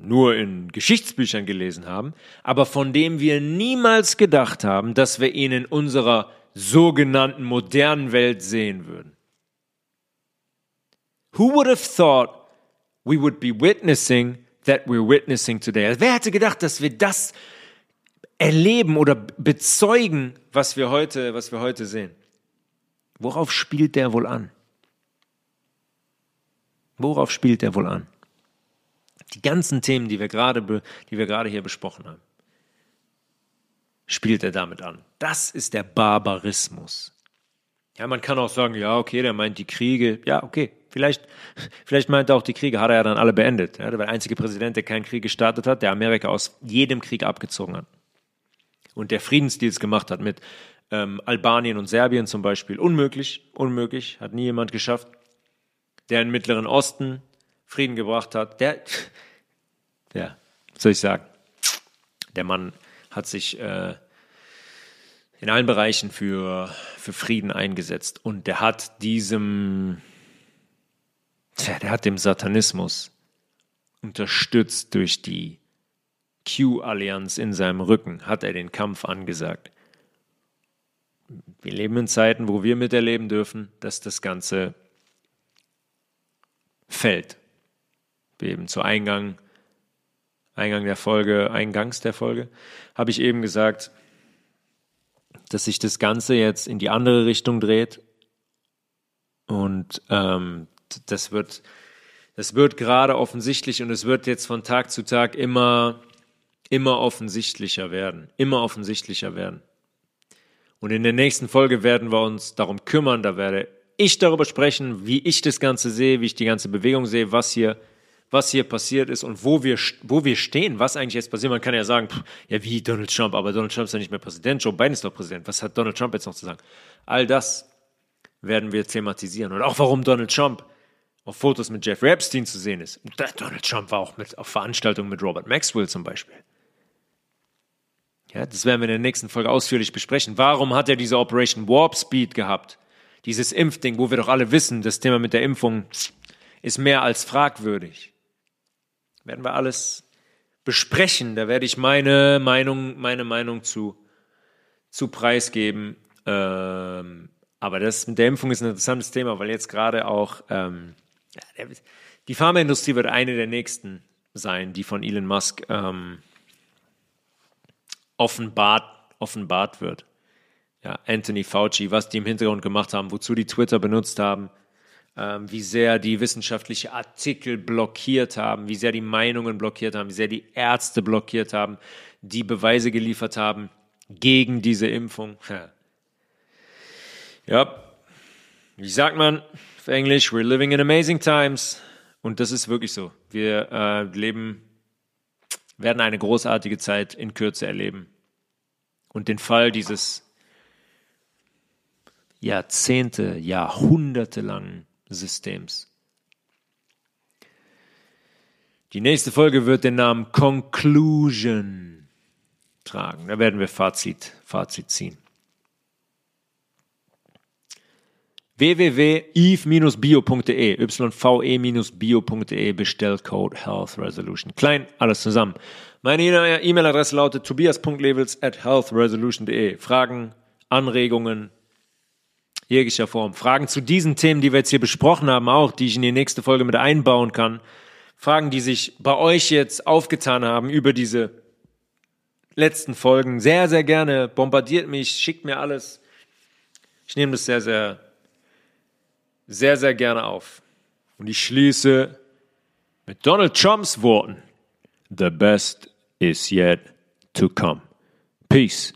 nur in Geschichtsbüchern gelesen haben, aber von dem wir niemals gedacht haben, dass wir ihn in unserer sogenannten modernen Welt sehen würden. Who would have thought we would be witnessing that we're witnessing today? Also wer hätte gedacht, dass wir das erleben oder bezeugen, was wir heute, was wir heute sehen? Worauf spielt der wohl an? Worauf spielt der wohl an? Die ganzen Themen, die wir gerade, die wir gerade hier besprochen haben, spielt er damit an. Das ist der Barbarismus. Ja, man kann auch sagen, ja, okay, der meint die Kriege. Ja, okay, vielleicht, vielleicht meint er auch die Kriege, hat er ja dann alle beendet. Ja, der war der einzige Präsident, der keinen Krieg gestartet hat, der Amerika aus jedem Krieg abgezogen hat. Und der Friedensdeals gemacht hat mit ähm, Albanien und Serbien zum Beispiel. Unmöglich, unmöglich, hat nie jemand geschafft. Der im Mittleren Osten Frieden gebracht hat, der, ja, soll ich sagen, der Mann hat sich äh, in allen Bereichen für, für Frieden eingesetzt und der hat diesem, tja, der hat dem Satanismus unterstützt durch die Q-Allianz in seinem Rücken, hat er den Kampf angesagt wir leben in Zeiten, wo wir miterleben dürfen, dass das Ganze fällt. Wir eben zu Eingang, Eingang der Folge, Eingangs der Folge, habe ich eben gesagt, dass sich das Ganze jetzt in die andere Richtung dreht. Und ähm, das wird, das wird gerade offensichtlich und es wird jetzt von Tag zu Tag immer, immer offensichtlicher werden. Immer offensichtlicher werden. Und in der nächsten Folge werden wir uns darum kümmern, da werde ich darüber sprechen, wie ich das Ganze sehe, wie ich die ganze Bewegung sehe, was hier, was hier passiert ist und wo wir, wo wir stehen, was eigentlich jetzt passiert. Man kann ja sagen, pff, ja wie Donald Trump, aber Donald Trump ist ja nicht mehr Präsident, Joe Biden ist doch Präsident. Was hat Donald Trump jetzt noch zu sagen? All das werden wir thematisieren. Und auch warum Donald Trump auf Fotos mit Jeffrey Epstein zu sehen ist. Donald Trump war auch mit, auf Veranstaltungen mit Robert Maxwell zum Beispiel. Ja, das werden wir in der nächsten Folge ausführlich besprechen. Warum hat er diese Operation Warp Speed gehabt? Dieses Impfding, wo wir doch alle wissen, das Thema mit der Impfung ist mehr als fragwürdig. Werden wir alles besprechen. Da werde ich meine Meinung, meine Meinung zu, zu preisgeben. Ähm, aber das mit der Impfung ist ein interessantes Thema, weil jetzt gerade auch ähm, die Pharmaindustrie wird eine der nächsten sein, die von Elon Musk ähm, offenbart, offenbart wird. Ja, Anthony Fauci, was die im Hintergrund gemacht haben, wozu die Twitter benutzt haben, ähm, wie sehr die wissenschaftliche Artikel blockiert haben, wie sehr die Meinungen blockiert haben, wie sehr die Ärzte blockiert haben, die Beweise geliefert haben gegen diese Impfung. Ja, ja. wie sagt man Englisch, we're living in amazing times. Und das ist wirklich so. Wir äh, leben werden eine großartige Zeit in Kürze erleben. Und den Fall dieses Jahrzehnte, Jahrhunderte langen Systems. Die nächste Folge wird den Namen Conclusion tragen. Da werden wir Fazit, Fazit ziehen. www.eve-bio.de, yve-bio.de, Bestellcode Health Resolution. Klein, alles zusammen. Meine E-Mail-Adresse lautet tobias.levels at healthresolution.de. Fragen, Anregungen, jeglicher Form. Fragen zu diesen Themen, die wir jetzt hier besprochen haben, auch, die ich in die nächste Folge mit einbauen kann, Fragen, die sich bei euch jetzt aufgetan haben über diese letzten Folgen. Sehr, sehr gerne. Bombardiert mich, schickt mir alles. Ich nehme das sehr, sehr, sehr, sehr gerne auf. Und ich schließe mit Donald Trumps Worten. The best is yet to come. Peace.